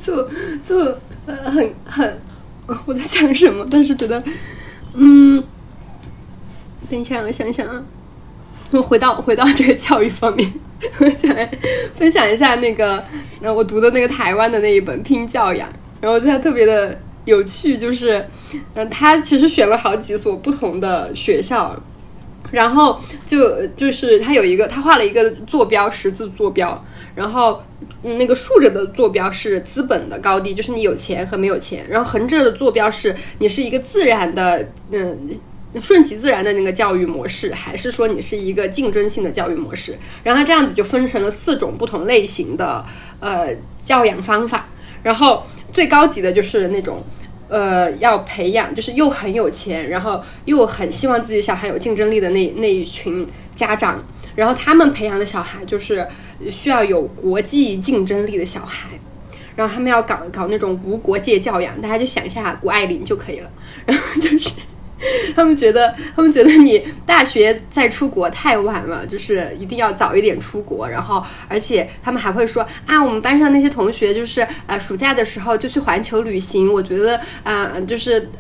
Speaker 1: 就就呃很很，我在想什么？但是觉得，嗯，等一下，我想想啊。我回到回到这个教育方面，[laughs] 我想来分享一下那个，呃，我读的那个台湾的那一本《拼教养》，然后我觉得它特别的有趣，就是，嗯、他其实选了好几所不同的学校，然后就就是他有一个，他画了一个坐标十字坐标，然后那个竖着的坐标是资本的高低，就是你有钱和没有钱，然后横着的坐标是你是一个自然的，嗯。顺其自然的那个教育模式，还是说你是一个竞争性的教育模式？然后这样子就分成了四种不同类型的呃教养方法。然后最高级的就是那种呃要培养，就是又很有钱，然后又很希望自己小孩有竞争力的那那一群家长。然后他们培养的小孩就是需要有国际竞争力的小孩。然后他们要搞搞那种无国界教养，大家就想一下谷爱凌就可以了。[laughs] 然后就是。他们觉得，他们觉得你大学再出国太晚了，就是一定要早一点出国。然后，而且他们还会说啊，我们班上那些同学就是呃，暑假的时候就去环球旅行。我觉得啊、就是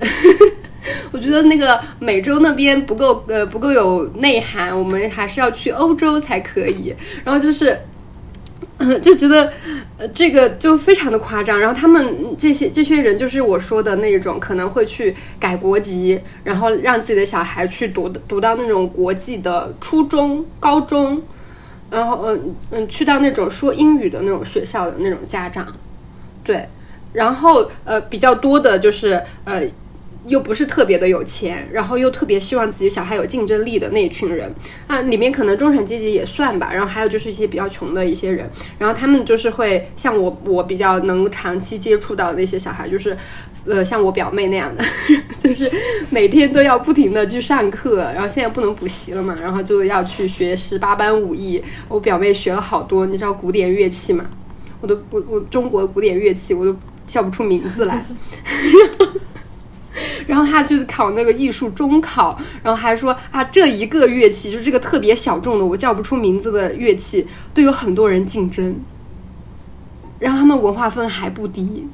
Speaker 1: [laughs] 我觉得那个美洲那边不够呃不够有内涵，我们还是要去欧洲才可以。然后就是。就觉得，呃，这个就非常的夸张。然后他们这些这些人，就是我说的那种，可能会去改国籍，然后让自己的小孩去读读到那种国际的初中、高中，然后嗯嗯，去到那种说英语的那种学校的那种家长，对，然后呃比较多的就是呃。又不是特别的有钱，然后又特别希望自己小孩有竞争力的那一群人，啊，里面可能中产阶级也算吧，然后还有就是一些比较穷的一些人，然后他们就是会像我，我比较能长期接触到那些小孩，就是，呃，像我表妹那样的，就是每天都要不停的去上课，然后现在不能补习了嘛，然后就要去学十八般武艺，我表妹学了好多，你知道古典乐器嘛。我都我我中国古典乐器我都叫不出名字来。[laughs] 然后他就是考那个艺术中考，然后还说啊，这一个乐器就是这个特别小众的，我叫不出名字的乐器，都有很多人竞争。然后他们文化分还不低，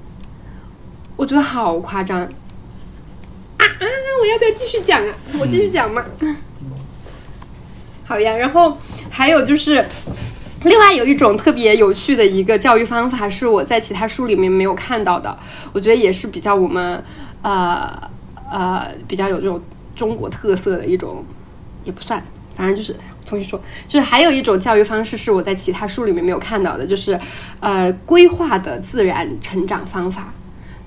Speaker 1: 我觉得好夸张。啊啊！我要不要继续讲啊？我继续讲嘛。[laughs] 好呀，然后还有就是，另外有一种特别有趣的一个教育方法，是我在其他书里面没有看到的，我觉得也是比较我们呃呃比较有这种中国特色的一种，也不算，反正就是重新说，就是还有一种教育方式是我在其他书里面没有看到的，就是呃规划的自然成长方法。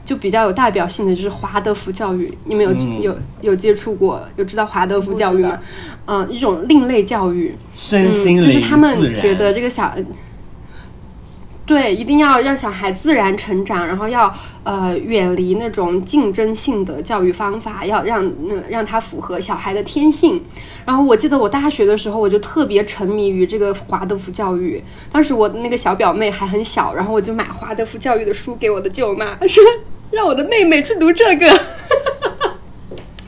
Speaker 1: 就比较有代表性的就是华德福教育，你们有、
Speaker 2: 嗯
Speaker 1: 有有接触过，有知道华德福教育吗？嗯、一种另类教育，
Speaker 2: 身心、
Speaker 1: 嗯，就是他们觉得这个小，对，一定要让小孩自然成长，然后要呃远离那种竞争性的教育方法，要让那、让他符合小孩的天性。然后我记得我大学的时候，我就特别沉迷于这个华德福教育。当时我那个小表妹还很小，然后我就买华德福教育的书给我的舅妈，说让我的妹妹去读这个。[laughs]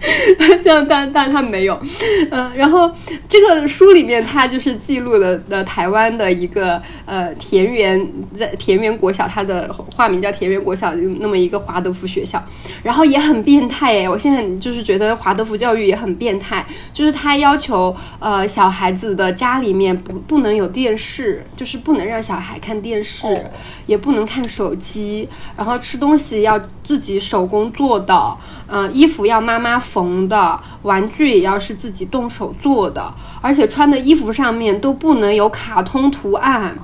Speaker 1: [laughs] 这样，但但他没有，嗯、然后这个书里面，他就是记录了的台湾的一个呃田园在田园国小，它的化名叫田园国小，那么一个华德福学校，然后也很变态哎，我现在就是觉得华德福教育也很变态，就是他要求呃小孩子的家里面不不能有电视，就是不能让小孩看电视，
Speaker 3: 哦。
Speaker 1: 也不能看手机，然后吃东西要自己手工做的，嗯、衣服要妈妈缝的，玩具也要是自己动手做的，而且穿的衣服上面都不能有卡通图案，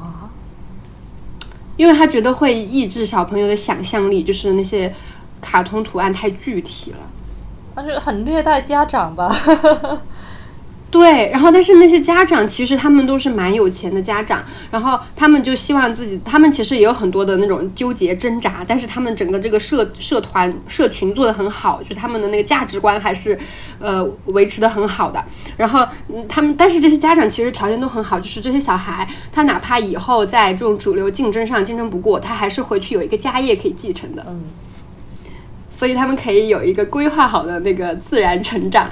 Speaker 1: 因为他觉得会抑制小朋友的想象力，就是那些卡通图案太具体了。
Speaker 3: 那就很虐待家长吧？
Speaker 1: 对，然后但是那些家长其实他们都是蛮有钱的家长，然后他们就希望自己，他们其实也有很多的那种纠结挣扎，但是他们整个这个社社团社群做得很好，就他们的那个价值观还是呃维持的很好的。然后嗯，他们但是这些家长其实条件都很好，就是这些小孩他哪怕以后在这种主流竞争上竞争不过，他还是回去有一个家业可以继承的。
Speaker 3: 嗯，
Speaker 1: 所以他们可以有一个规划好的那个自然成长。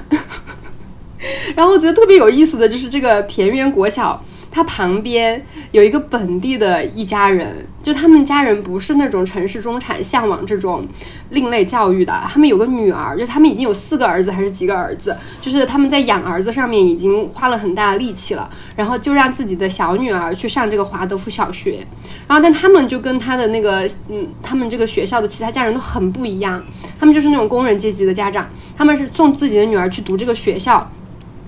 Speaker 1: [laughs] 然后我觉得特别有意思的就是这个田园国小，它旁边有一个本地的一家人，就他们家人不是那种城市中产向往这种另类教育的，他们有个女儿，就他们已经有四个儿子还是几个儿子，就是他们在养儿子上面已经花了很大的力气了，然后就让自己的小女儿去上这个华德福小学，然后但他们就跟他的那个嗯，他们这个学校的其他家人都很不一样，他们就是那种工人阶级的家长，他们是送自己的女儿去读这个学校。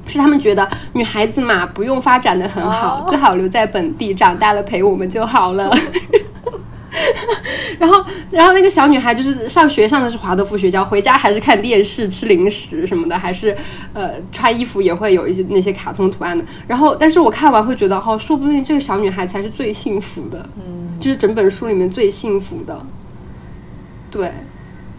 Speaker 1: 是他们觉得女孩子嘛，不用发展的很好，
Speaker 3: 哦
Speaker 1: 最好留在本地，长大了陪我们就好了。[laughs] 然后，然后那个小女孩就是上学上的是华德福学校，回家还是看电视、吃零食什么的，还是呃穿衣服也会有一些那些卡通图案的。然后，但是我看完会觉得，哦，说不定这个小女孩才是最幸福的，嗯，就是整本书里面最幸福的。对，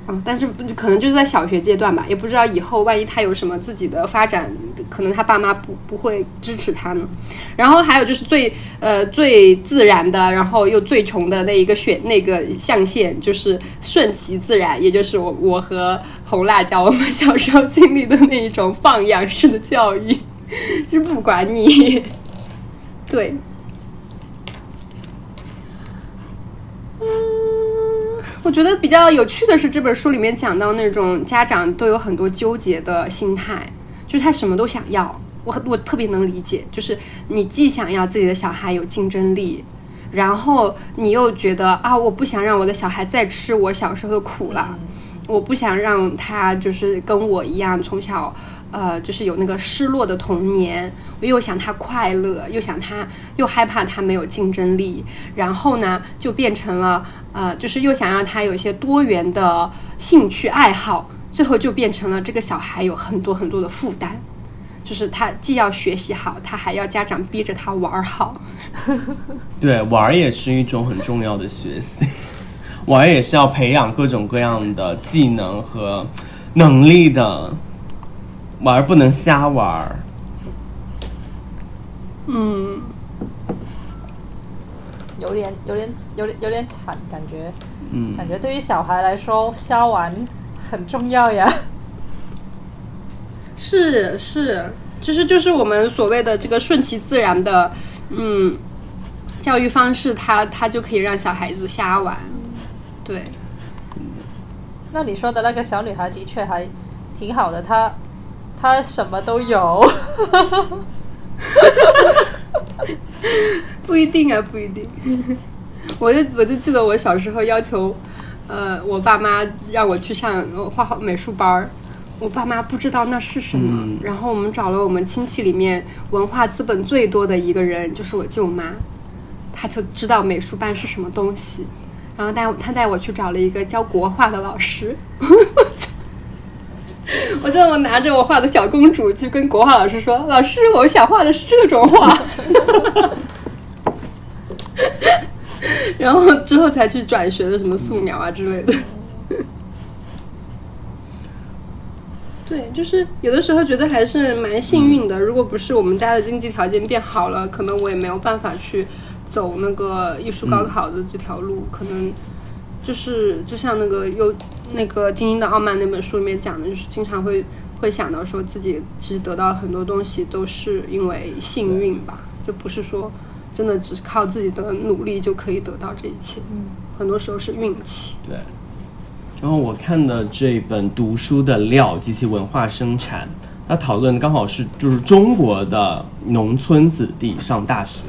Speaker 1: 嗯，但是可能就是在小学阶段吧，也不知道以后万一他有什么自己的发展，可能他爸妈不不会支持他呢。然后还有就是最呃最自然的，然后又最穷的那一个选那个象限，就是顺其自然，也就是我我和红辣椒我们小时候经历的那一种放养式的教育，[laughs] 就是不管你，对。嗯，我觉得比较有趣的是，这本书里面讲到那种家长都有很多纠结的心态，就是他什么都想要。我我特别能理解，就是你既想要自己的小孩有竞争力，然后你又觉得啊，我不想让我的小孩再吃我小时候的苦了，我不想让他就是跟我一样从小。呃，就是有那个失落的童年，我又想他快乐，又想他，又害怕他没有竞争力，然后呢，就变成了呃，就是又想让他有一些多元的兴趣爱好，最后就变成了这个小孩有很多很多的负担，就是他既要学习好，他还要家长逼着他玩好。[laughs]
Speaker 2: 对，玩儿也是一种很重要的学习，玩儿也是要培养各种各样的技能和能力的，玩儿不能瞎玩儿。
Speaker 3: 有点有点有点有点惨，感觉
Speaker 2: 嗯，
Speaker 3: 感觉对于小孩来说，瞎玩很重要呀。[laughs]
Speaker 1: 是是，其实就是我们所谓的这个顺其自然的，嗯，教育方式它，它就可以让小孩子瞎玩。对，
Speaker 3: 那你说的那个小女孩的确还挺好的，她她什么都有。
Speaker 1: 不一定啊，不一定。[laughs] 我就我就记得我小时候要求，呃，我爸妈让我去上呃画画美术班儿，我爸妈不知道那是什么，
Speaker 2: 嗯
Speaker 1: 然后我们找了我们亲戚里面文化资本最多的一个人，就是我舅妈，她就知道美术班是什么东西，然后带我她带我去找了一个教国画的老师。[laughs] 我记得我拿着我画的小公主去跟国画老师说：“老师，我想画的是这种画。” [laughs] [laughs] 然后之后才去转学的什么素描啊之类的。[laughs] 对，就是有的时候觉得还是蛮幸运的。如果不是我们家的经济条件变好了，可能我也没有办法去走那个艺术高考的这条路。可能就是就像那个有那个《精英的傲慢》那本书里面讲的，就是经常会会想到说自己其实得到很多东西都是因为幸运吧，就不是说真的只是靠自己的努力就可以得到这一切。嗯，很多时候是运气。
Speaker 2: 对。然后我看的这本《读书的料及其文化生产》，它讨论的刚好是就是中国的农村子弟上大学。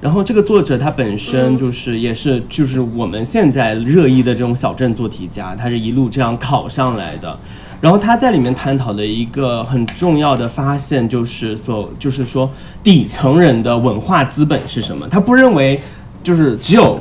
Speaker 2: 然后这个作者他本身就是也是就是我们现在热议的这种小镇做题家，他是一路这样考上来的。然后他在里面探讨的一个很重要的发现就是所就是说底层人的文化资本是什么？他不认为就是只有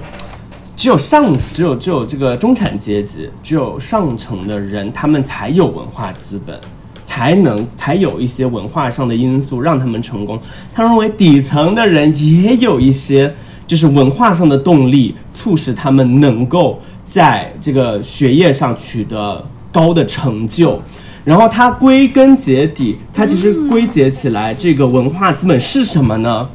Speaker 2: 只有上只有只有这个中产阶级，只有上层的人，他们才有文化资本，才能才有一些文化上的因素让他们成功。他认为底层的人也有一些就是文化上的动力，促使他们能够在这个学业上取得高的成就。然后他归根结底，他其实归结起来，这个文化资本是什么呢？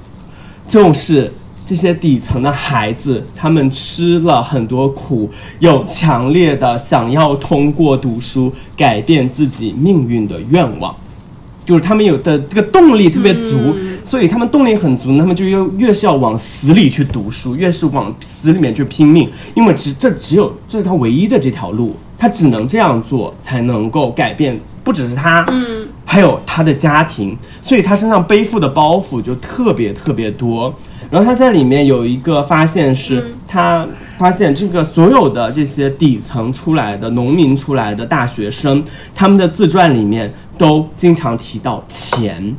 Speaker 2: 就是这些底层的孩子，他们吃了很多苦，有强烈的想要通过读书改变自己命运的愿望。就是他们有的这个动力特别足，所以他们动力很足，他们就越越是要往死里去读书，越是往死里面去拼命，因为只这只有这是他唯一的这条路，他只能这样做才能够改变，不只是他，嗯，还有他的家庭，所以他身上背负的包袱就特别特别多。然后他在里面有一个发现是，他发现这个所有的这些底层出来的农民出来的大学生，他们的自传里面都经常提到钱。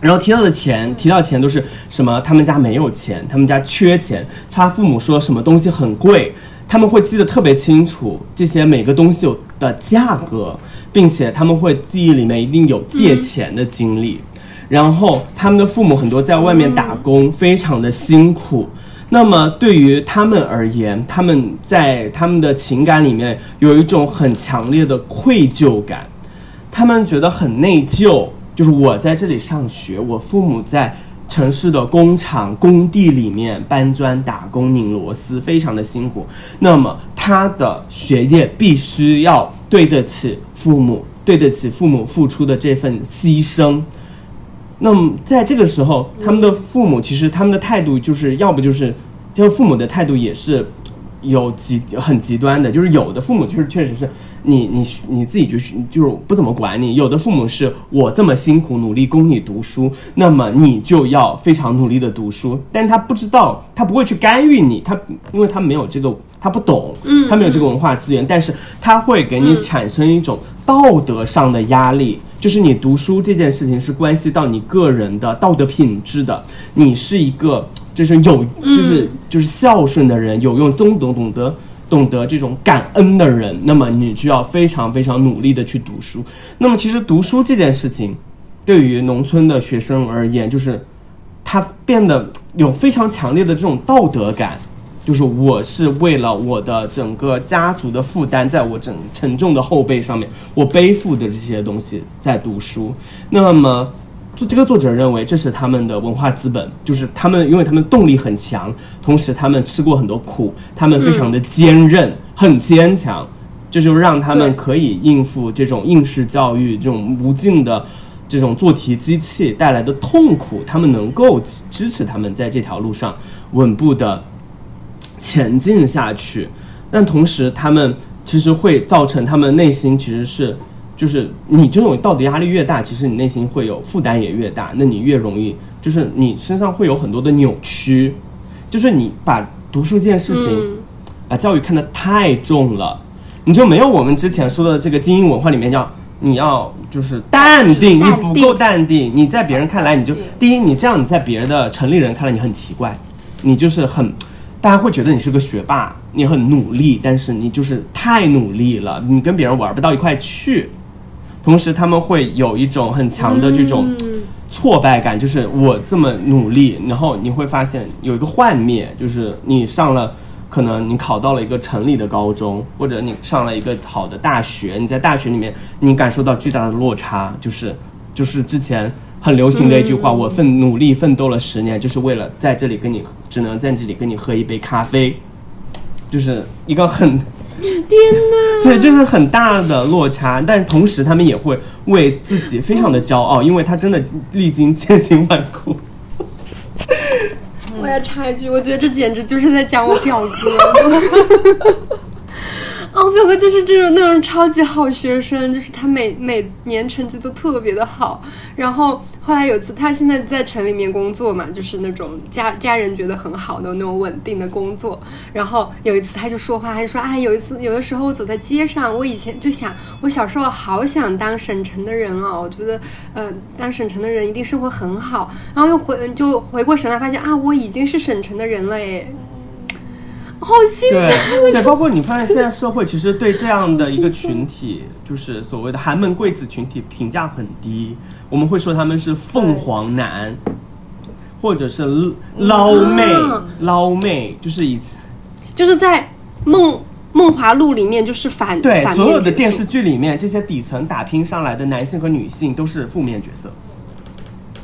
Speaker 2: 然后提到的钱，提到钱都是什么？他们家没有钱，他们家缺钱，他父母说什么东西很贵，他们会记得特别清楚这些每个东西有的价格，并且他们会记忆里面一定有借钱的经历。然后他们的父母很多在外面打工，非常的辛苦。那么对于他们而言，他们在他们的情感里面有一种很强烈的愧疚感，他们觉得很内疚。就是我在这里上学，我父母在城市的工厂、工地里面搬砖、打工、拧螺丝，非常的辛苦。那么他的学业必须要对得起父母，对得起父母付出的这份牺牲。那么在这个时候，他们的父母其实他们的态度就是要不就是，就父母的态度也是有极很极端的，就是有的父母就是确实是你你你自己就是就是不怎么管你，有的父母是我这么辛苦努力供你读书，那么你就要非常努力的读书，但是他不知道，他不会去干预你，他因为他没有这个。他不懂，嗯，他没有这个文化资源，但是他会给你产生一种道德上的压力，就是你读书这件事情是关系到你个人的道德品质的，你是一个就是有就是就是孝顺的人，有用懂懂懂得懂得这种感恩的人，那么你就要非常非常努力的去读书。那么其实读书这件事情，对于农村的学生而言，就是他变得有非常强烈的这种道德感。就是我是为了我的整个家族的负担，在我整沉重的后背上面，我背负的这些东西在读书。那么，这个作者认为这是他们的文化资本，就是他们因为他们动力很强，同时他们吃过很多苦，他们非常的坚韧，很坚强，这就让他们可以应付这种应试教育这种无尽的这种做题机器带来的痛苦，他们能够支持他们在这条路上稳步的前进下去。但同时，他们其实会造成他们内心其实是，就是你这种道德压力越大，其实你内心会有负担也越大，那你越容易，就是你身上会有很多的扭曲，就是你把读书这件事情，
Speaker 1: 嗯
Speaker 2: 把教育看得太重了，你就没有我们之前说的这个精英文化里面要你要就是淡定，你不够淡定，你在别人看来你就第一，你这样你在别人的城里人看来你很奇怪，你就是很，大家会觉得你是个学霸，你很努力，但是你就是太努力了，你跟别人玩不到一块去。同时，他们会有一种很强的这种挫败感，就是我这么努力，然后你会发现有一个幻灭，就是你上了，可能你考到了一个城里的高中，或者你上了一个好的大学，你在大学里面你感受到巨大的落差，就是就是之前很流行的一句话，我奋努力奋斗了十年，就是为了在这里跟你只能在这里跟你喝一杯咖啡，就是一个很 [laughs]
Speaker 1: 天哪！[laughs]
Speaker 2: 对，就是很大的落差，但是同时他们也会为自己非常的骄傲，因为他真的历经千辛万苦。[laughs]
Speaker 1: 我要插一句，我觉得这简直就是在讲我表哥。哦，表哥就是这种那种超级好学生，就是他每每年成绩都特别的好。然后后来有次，他现在在城里面工作嘛，就是那种家家人觉得很好的那种稳定的工作。然后有一次他就说话，他就说：“哎，有一次有的时候我走在街上，我以前就想，我小时候好想当省城的人哦，我觉得，呃，当省城的人一定生活很好。然后又回就回过神来，发现啊，我已经是省城的人了耶。”好新鲜，
Speaker 2: 对对，包括你发现现在社会其实对这样的一个群体，就是所谓的寒门贵子群体评价很低，我们会说他们是凤凰男，或者是捞妹
Speaker 1: 啊，
Speaker 2: 捞妹，就是以
Speaker 1: 就是在梦梦华录里面就是反
Speaker 2: 对
Speaker 1: 反
Speaker 2: 所有的电视剧里面，这些底层打拼上来的男性和女性都是负面角色，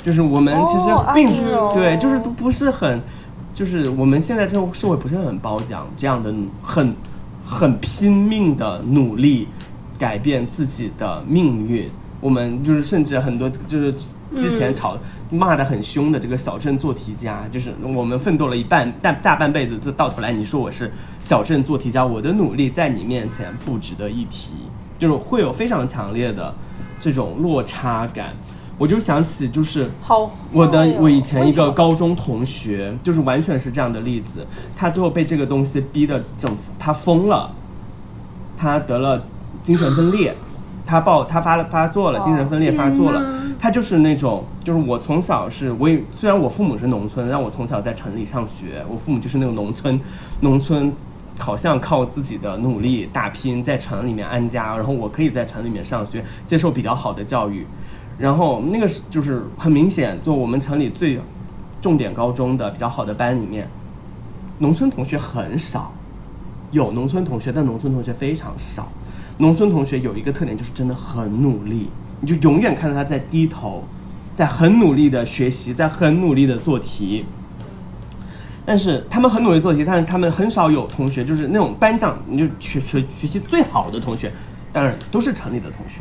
Speaker 2: 就是我们其实
Speaker 3: 哦
Speaker 2: 并、
Speaker 3: 安陵容
Speaker 2: 对，就是都不是很，就是我们现在这个社会不是很褒奖这样的很很拼命的努力改变自己的命运。我们就是甚至很多就是之前吵、骂的很凶的这个小镇做题家，就是我们奋斗了一半大大半辈子，就到头来你说我是小镇做题家，我的努力在你面前不值得一提，就是会有非常强烈的这种落差感。我就想起就是我的我以前一个高中同学，就是完全是这样的例子，他最后被这个东西逼得整他疯了，他得了精神分裂，[gasps] 他爆他发了发作了，
Speaker 3: 哦
Speaker 2: 精神分裂发作了，他就是那种就是我从小是我也虽然我父母是农村，但我从小在城里上学，我父母就是那种农村农村。好像靠自己的努力打拼，在城里面安家，然后我可以在城里面上学，接受比较好的教育，然后那个是就是很明显，就我们城里最重点高中的比较好的班里面，农村同学很少，有农村同学，但农村同学非常少。农村同学有一个特点，就是真的很努力，你就永远看到他在低头，在很努力的学习，在很努力的做题。但是他们很努力做题，但是他们很少有同学，就是那种班长，你就学学学习最好的同学，当然都是城里的同学，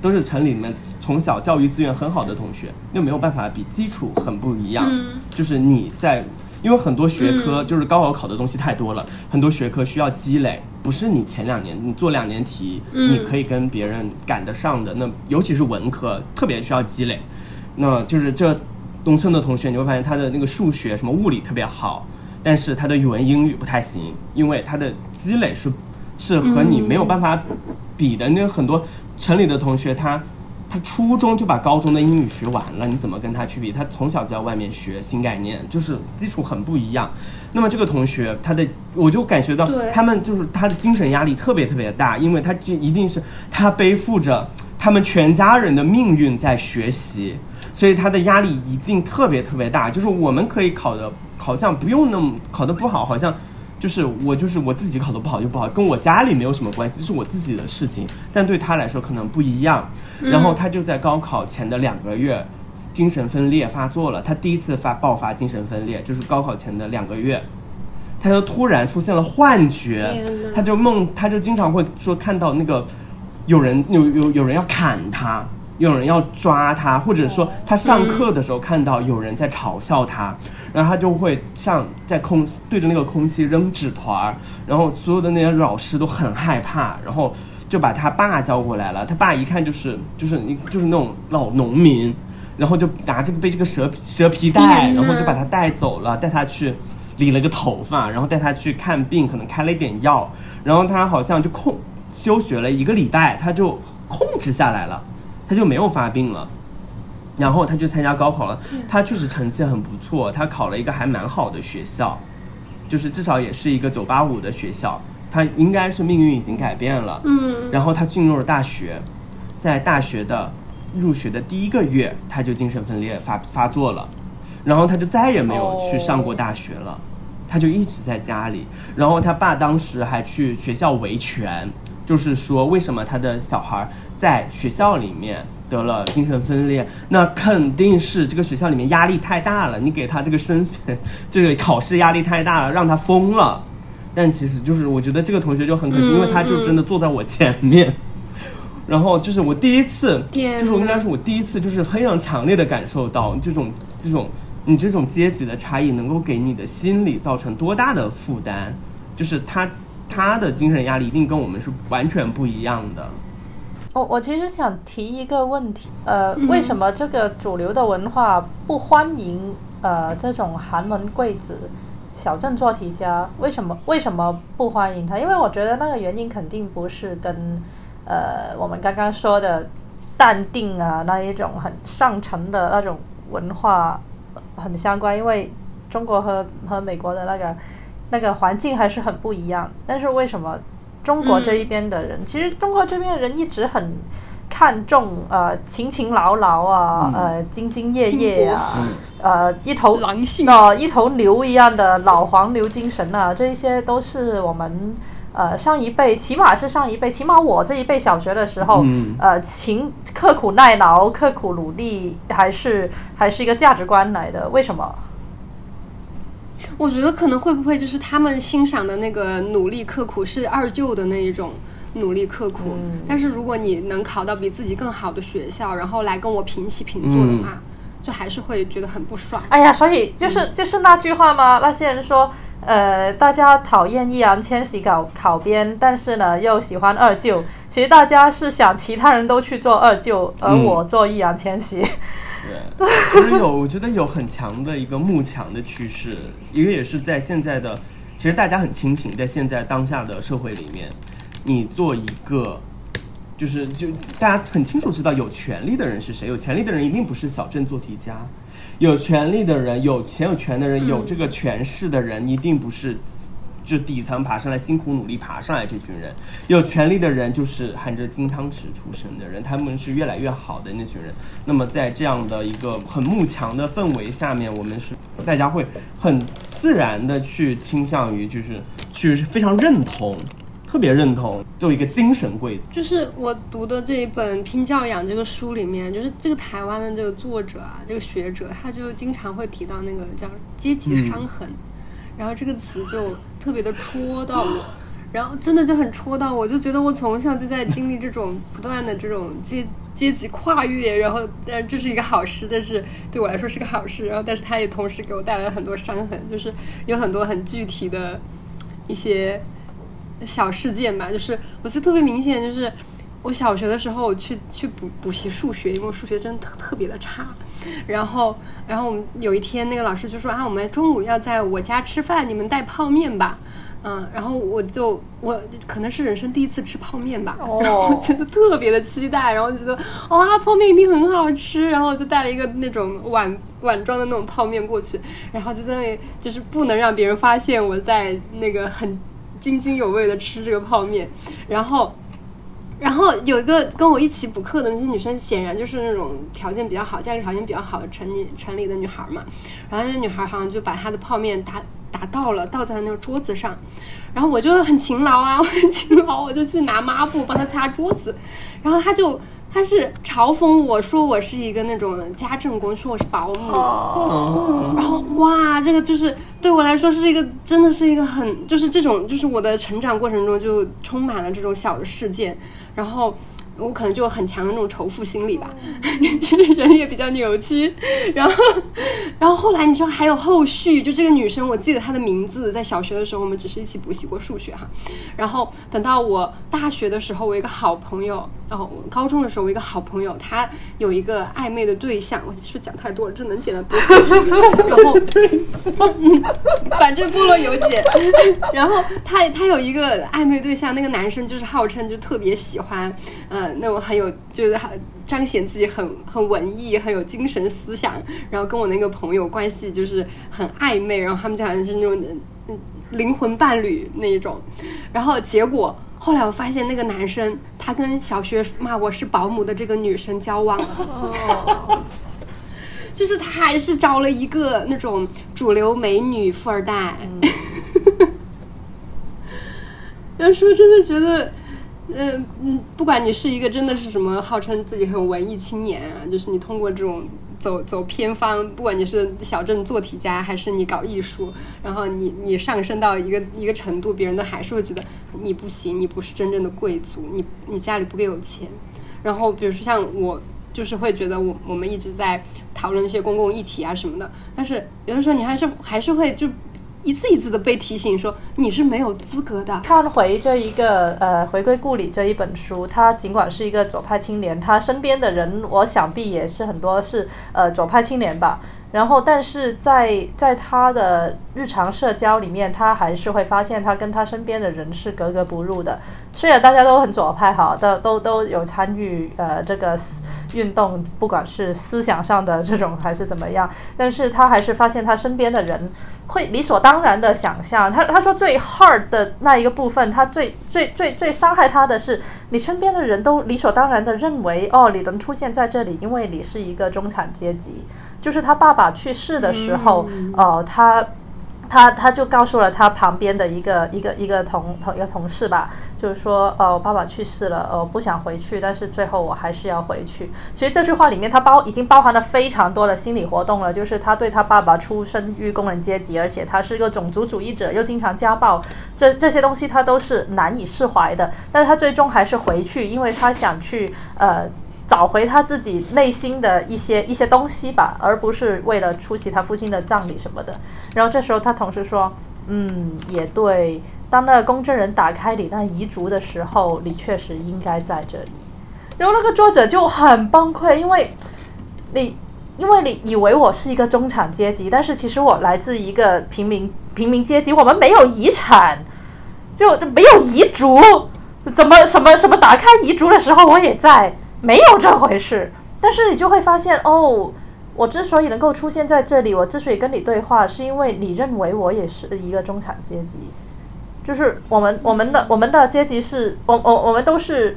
Speaker 2: 都是城里面从小教育资源很好的同学，那没有办法比基础很不一样。就是你在，因为很多学科就是高考考的东西太多了，很多学科需要积累，不是你前两年你做两年题，你可以跟别人赶得上的。那尤其是文科，特别需要积累。那就是这农村的同学，你会发现他的那个数学、什么物理特别好，但是他的语文、英语不太行，因为他的积累是是和你没有办法比的。那很多城里的同学，他他初中就把高中的英语学完了，你怎么跟他去比？他从小就在外面学新概念，就是基础很不一样。那么这个同学，他的我就感觉到他们就是他的精神压力特别特别大，因为他就一定是他背负着他们全家人的命运在学习，所以他的压力一定特别特别大。就是我们可以考的，好像不用那么考的不好，好像就是我就是我自己考的不好就不好，跟我家里没有什么关系，这是我自己的事情。但对他来说可能不一样。然后他就在高考前的两个月，精神分裂发作了。他第一次发爆发精神分裂，就是高考前的两个月，他就突然出现了幻觉，他就梦，他就经常会说看到那个有人有有有人要砍他。有人要抓他，或者说他上课的时候看到有人在嘲笑他，然后他就会像在空对着那个空气扔纸团儿，然后所有的那些老师都很害怕，然后就把他爸叫过来了。他爸一看就是就是就是那种老农民，然后就拿这个背这个蛇皮蛇皮袋，然后就把他带走了，带他去理了个头发，然后带他去看病，可能开了一点药，然后他好像就控休学了一个礼拜，他就控制下来了，他就没有发病了。然后他就参加高考了，他确实成绩很不错，他考了一个还蛮好的学校，就是至少也是一个九八五的学校，他应该是命运已经改变了。
Speaker 1: 嗯，
Speaker 2: 然后他进入了大学，在大学的入学的第一个月，他就精神分裂发发作了，然后他就再也没有去上过大学了，他就一直在家里。然后他爸当时还去学校维权，就是说为什么他的小孩在学校里面得了精神分裂，那肯定是这个学校里面压力太大了，你给他这个升学这个考试压力太大了，让他疯了。但其实就是我觉得这个同学就很可惜，
Speaker 1: 嗯
Speaker 2: 因为他就真的坐在我前面。然后就是我第一次，就是我应
Speaker 1: 哪
Speaker 2: 该是我第一次，就是非常强烈的感受到这种这种你这种阶级的差异能够给你的心理造成多大的负担，就是他他的精神压力一定跟我们是完全不一样的。
Speaker 3: 我我其实想提一个问题，呃，
Speaker 1: 嗯
Speaker 3: 为什么这个主流的文化不欢迎呃这种寒门贵子、小镇做题家？为什么为什么不欢迎他？因为我觉得那个原因肯定不是跟呃我们刚刚说的淡定啊那一种很上层的那种文化呃很相关，因为中国和和美国的那个那个环境还是很不一样。但是为什么中国这一边的人，其实中国这边的人一直很看重呃勤勤劳劳啊，呃兢兢业业啊，呃一头
Speaker 1: 狼性
Speaker 3: 呃一头牛一样的老黄牛精神啊，这一些都是我们。呃，上一辈起码是上一辈，起码我这一辈小学的时候，
Speaker 2: 嗯
Speaker 3: 呃，勤刻苦耐劳、刻苦努力，还是还是一个价值观来的。为什么？
Speaker 1: 我觉得可能会不会就是他们欣赏的那个努力刻苦是二舅的那一种努力刻苦，
Speaker 3: 嗯
Speaker 1: 但是如果你能考到比自己更好的学校，然后来跟我平起平坐
Speaker 2: 嗯
Speaker 1: 的话，就还是会觉得很不爽。
Speaker 3: 哎呀，所以就是就是那句话嘛，那些人说，呃，大家讨厌易烊千玺搞考编，但是呢又喜欢二舅。其实大家是想其他人都去做二舅，而
Speaker 2: 嗯
Speaker 3: 我做易烊千玺。
Speaker 2: 对，就是有，我觉得有很强的一个慕强的趋势，一个也是在现在的，其实大家很清醒，在现在当下的社会里面，你做一个，就是就大家很清楚知道有权利的人是谁，有权利的人一定不是小镇做题家，有权利的人，有钱有权的人，有这个权势的人，一定不是。就底层爬上来，辛苦努力爬上来这群人，有权利的人就是含着金汤匙出生的人，他们是越来越好的那群人。那么在这样的一个很慕强的氛围下面，我们是大家会很自然的去倾向于就是去非常认同，特别认同作为一个精神贵族。
Speaker 1: 就是我读的这一本《拼教养》这个书里面，就是这个台湾的这个作者啊，这个学者，他就经常会提到那个叫阶级伤痕，然后这个词就特别的戳到我，然后真的就很戳到我，就觉得我从小就在经历这种不断的这种阶阶级跨越，然后但这是一个好事，但是对我来说是个好事，然后但是它也同时给我带来很多伤痕，就是有很多很具体的一些小事件吧，就是我记得特别明显，就是我小学的时候我去去补补习数学，因为我数学真的特特别的差。然后，然后我们有一天那个老师就说啊，我们中午要在我家吃饭，你们带泡面吧。嗯，然后我就我可能是人生第一次吃泡面吧，
Speaker 3: 哦
Speaker 1: 然后我觉得特别的期待，然后觉得哇泡面一定很好吃，然后我就带了一个那种碗碗装的那种泡面过去，然后就在那里就是不能让别人发现我在那个很津津有味的吃这个泡面，然后。然后有一个跟我一起补课的那些女生，显然就是那种条件比较好、家里条件比较好的城里城里的女孩嘛。然后那个女孩好像就把她的泡面打打倒了，倒在了那个桌子上。然后我就很勤劳啊，我很勤劳，我就去拿抹布帮她擦桌子。然后她就 [laughs] 她是嘲讽我说我是一个那种家政工，说我是保姆。然后哇，这个就是对我来说是一个，真的是一个很，就是这种，就是我的成长过程中就充满了这种小的事件，然后我可能就很强的那种仇富心理吧，[laughs] 就是人也比较扭曲，然后，然后后来你知道还有后续，就这个女生，我记得她的名字，在小学的时候我们只是一起补习过数学哈，然后等到我大学的时候，我一个好朋友，哦，我高中的时候我一个好朋友，他有一个暧昧的对象，我是不是讲太多了？这能剪的不？[laughs] 然后 [laughs] 反正菠萝有解。然后他他有一个暧昧对象，那个男生就是号称就特别喜欢，呃，那种很有就是很彰显自己很很文艺、很有精神思想，然后跟我那个朋友关系就是很暧昧，然后他们就好像是那种嗯灵魂伴侣那一种。然后结果后来我发现那个男生他跟小学骂我是保姆的这个女生交往了。[laughs] 就是他还是找了一个那种主流美女富二代。有时候真的觉得，嗯嗯，不管你是一个真的是什么号称自己很文艺青年啊，就是你通过这种走走偏方，不管你是小镇做题家还是你搞艺术，然后你你上升到一个一个程度，别人都还是会觉得你不行，你不是真正的贵族，你你家里不够有钱。然后比如说像我。就是会觉得我我们一直在讨论一些公共议题啊什么的，但是有的时候你还是还是会就一次一次的被提醒说你是没有资格的。
Speaker 3: 看回这一个呃《回归故里》这一本书，他尽管是一个左派青年，他身边的人我想必也是很多是呃左派青年吧。然后，但是在在他的日常社交里面，他还是会发现他跟他身边的人是格格不入的。虽然大家都很左派哈，都都都有参与呃这个运动，不管是思想上的这种还是怎么样，但是他还是发现他身边的人会理所当然的想象。他他说最 hard 的那一个部分，他最最最最伤害他的是，你身边的人都理所当然的认为，哦，你能出现在这里，因为你是一个中产阶级。就是他爸爸去世的时候，呃，他他他就告诉了他旁边的一个一个一个同同一个同事吧，就是说，呃，我爸爸去世了，呃，不想回去，但是最后我还是要回去。其实这句话里面，它包已经包含了非常多的心理活动了，就是他对他爸爸出生于工人阶级，而且他是一个种族主义者，又经常家暴，这这些东西他都是难以释怀的。但是他最终还是回去，因为他想去，呃。找回他自己内心的一些一些东西吧，而不是为了出席他父亲的葬礼什么的。然后这时候他同事说：“嗯，也对。当那公证人打开你那遗嘱的时候，你确实应该在这里。”然后那个作者就很崩溃，因为你因为你以为我是一个中产阶级，但是其实我来自一个平民平民阶级，我们没有遗产，就没有遗嘱，怎么什么什么打开遗嘱的时候我也在。没有这回事，但是你就会发现哦，我之所以能够出现在这里，我之所以跟你对话，是因为你认为我也是一个中产阶级，就是我们我们的我们的阶级是，我我我们都是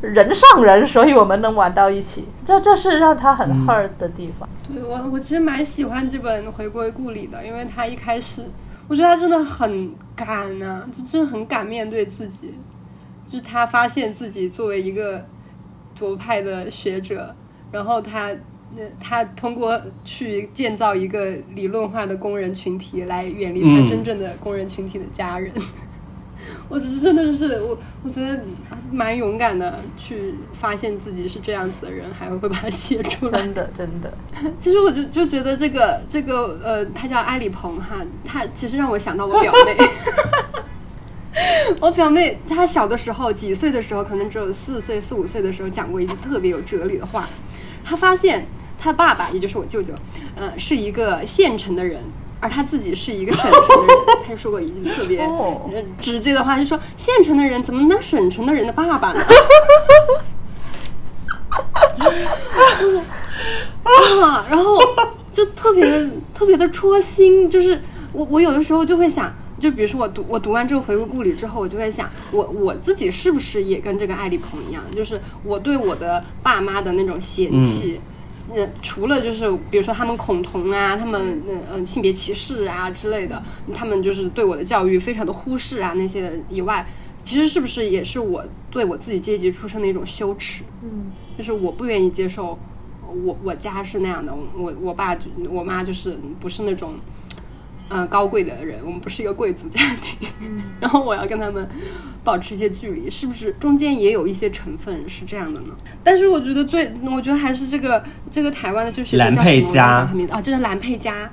Speaker 3: 人上人，所以我们能玩到一起，这这是让他很 hurt 的地方。
Speaker 1: 对我我其实蛮喜欢这本《回归故里》的，因为他一开始，我觉得他真的很敢啊，就真的很敢面对自己，就是他发现自己作为一个。左派的学者，然后他，那，他通过去建造一个理论化的工人群体来远离他真正的工人群体的家人。[laughs] 我真的是我，我觉得蛮勇敢的，去发现自己是这样子的人，还会把它写出
Speaker 3: 来。真的，真的。[laughs]
Speaker 1: 其实我就就觉得这个这个呃，他叫埃里蓬哈，他其实让我想到我表妹。[laughs] [laughs] 我表妹她小的时候，几岁的时候，可能只有四岁、四五岁的时候，讲过一句特别有哲理的话。她发现她爸爸，也就是我舅舅，呃，是一个县城的人，而她自己是一个省城的人。她就说过一句特别直接的话，就说县城的人怎么当省城的人的爸爸呢？[laughs] 啊，然后就特别的特别的戳心，就是我我有的时候就会想。就比如说我读我读完这个回归故里之后，我就会想，我我自己是不是也跟这个艾丽鹏一样，就是我对我的爸妈的那种嫌弃，呃，除了就是比如说他们恐同啊，他们嗯嗯性别歧视啊之类的，他们就是对我的教育非常的忽视啊那些以外，其实是不是也是我对我自己阶级出身的一种羞耻？
Speaker 3: 嗯。
Speaker 1: 就是我不愿意接受我我家是那样的，我我爸我妈就是不是那种。嗯，高贵的人，我们不是一个贵族家庭，[laughs] 然后我要跟他们保持一些距离，是不是中间也有一些成分是这样的呢？但是我觉得最，我觉得还是这个这个台湾的就是
Speaker 2: 蓝佩佳
Speaker 1: 名字啊，就是蓝佩佳。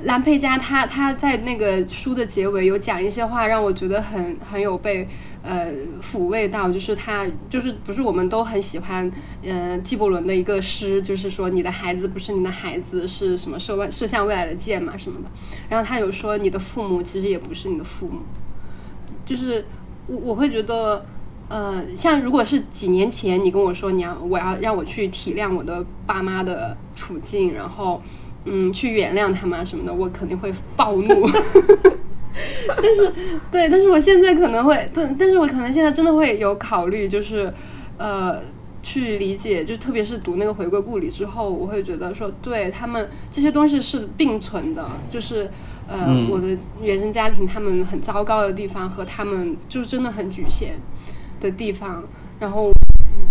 Speaker 1: 蓝佩佳他他在那个书的结尾有讲一些话，让我觉得很很有被呃抚慰到，就是他就是不是我们都很喜欢嗯纪伯伦的一个诗，就是说你的孩子不是你的孩子，是什么射外射向未来的箭嘛什么的。然后他有说你的父母其实也不是你的父母，就是我我会觉得呃像如果是几年前你跟我说你要我要让我去体谅我的爸妈的处境，然后。嗯，去原谅他们什么的，我肯定会暴怒。[laughs] [laughs] 但是，对，但是我现在可能会，但但是我可能现在真的会有考虑，就是呃，去理解，就特别是读那个《回归故里》之后，我会觉得说，对他们这些东西是并存的，就是呃，我的原生家庭他们很糟糕的地方和他们就是真的很局限的地方，然后。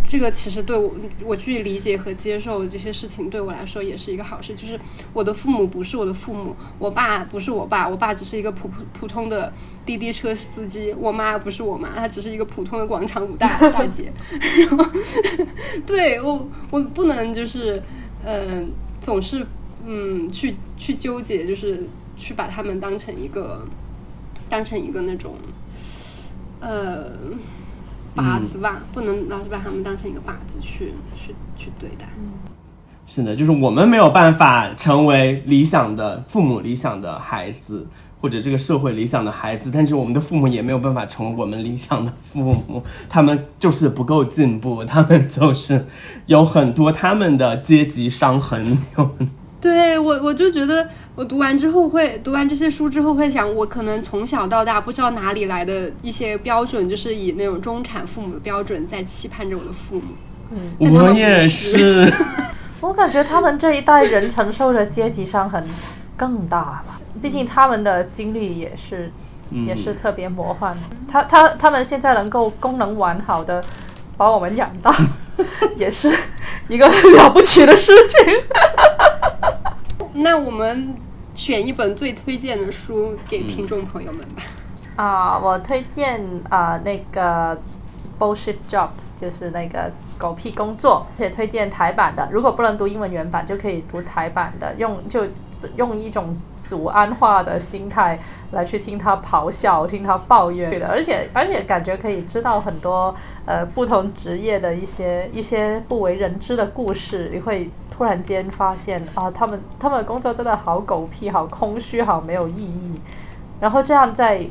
Speaker 1: 这个其实对我，我去理解和接受这些事情，对我来说也是一个好事。就是我的父母不是我的父母，我爸不是我爸，我爸只是一个普普普通的滴滴车司机，我妈不是我妈，她只是一个普通的广场舞大大姐。[laughs] 然后，对我，我不能就是，嗯，总是嗯去去纠结，就是去把他们当成一个，当成一个那种，呃。靶子吧，不能老是把他们当成一个靶子去去去对待。
Speaker 2: 是的，就是我们没有办法成为理想的父母、理想的孩子，或者这个社会理想的孩子，但是我们的父母也没有办法成为我们理想的父母。[laughs] 他们就是不够进步，他们就是有很多他们的阶级伤痕。
Speaker 1: 对我，我就觉得。我读完之后会读完这些书之后会想，我可能从小到大不知道哪里来的一些标准，就是以那种中产父母的标准在期盼着我的父母。
Speaker 2: 嗯，我也是。[laughs]
Speaker 3: 我感觉他们这一代人承受的阶级伤痕更大了，毕竟他们的经历也是也是特别魔幻。他他他们现在能够功能完好的把我们养大，[laughs] 也是一个了不起的事情。
Speaker 1: 那我们。选一本最推荐的书给听众朋友们吧。
Speaker 3: 啊，我推荐啊那个 bullshit job，就是那个狗屁工作，而且推荐台版的。如果不能读英文原版，就可以读台版的，用就用一种祖安化的心态来去听他咆哮，听他抱怨的，而且而且感觉可以知道很多呃不同职业的一些一些不为人知的故事，你会。突然间发现啊，他们他们的工作真的好狗屁，好空虚，好没有意义。然后这样再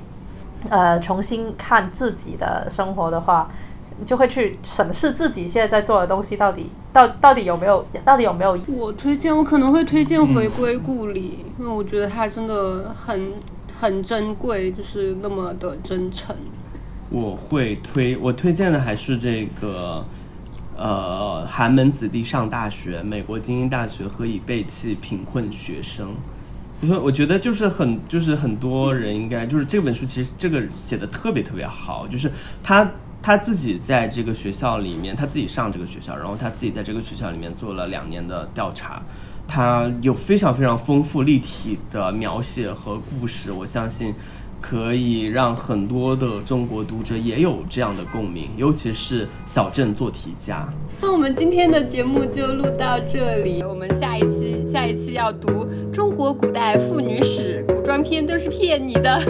Speaker 3: 呃重新看自己的生活的话，你就会去审视自己现在在做的东西到底到到底有没有到底有没有。
Speaker 1: 我推荐，我可能会推荐《回归故里》，因为我觉得它真的很很珍贵，就是那么的真诚。
Speaker 2: 我会推，我推荐的还是这个。呃，寒门子弟上大学，美国精英大学何以背弃贫困学生？我说，我觉得就是很，就是很多人应该，就是这本书其实这个写的特别特别好，就是他他自己在这个学校里面，他自己上这个学校，然后他自己在这个学校里面做了两年的调查，他有非常非常丰富立体的描写和故事，我相信。可以让很多的中国读者也有这样的共鸣，尤其是小镇做题家。
Speaker 1: 那我们今天的节目就录到这里，我们下一期下一期要读中国古代妇女史，古装片都是骗你的。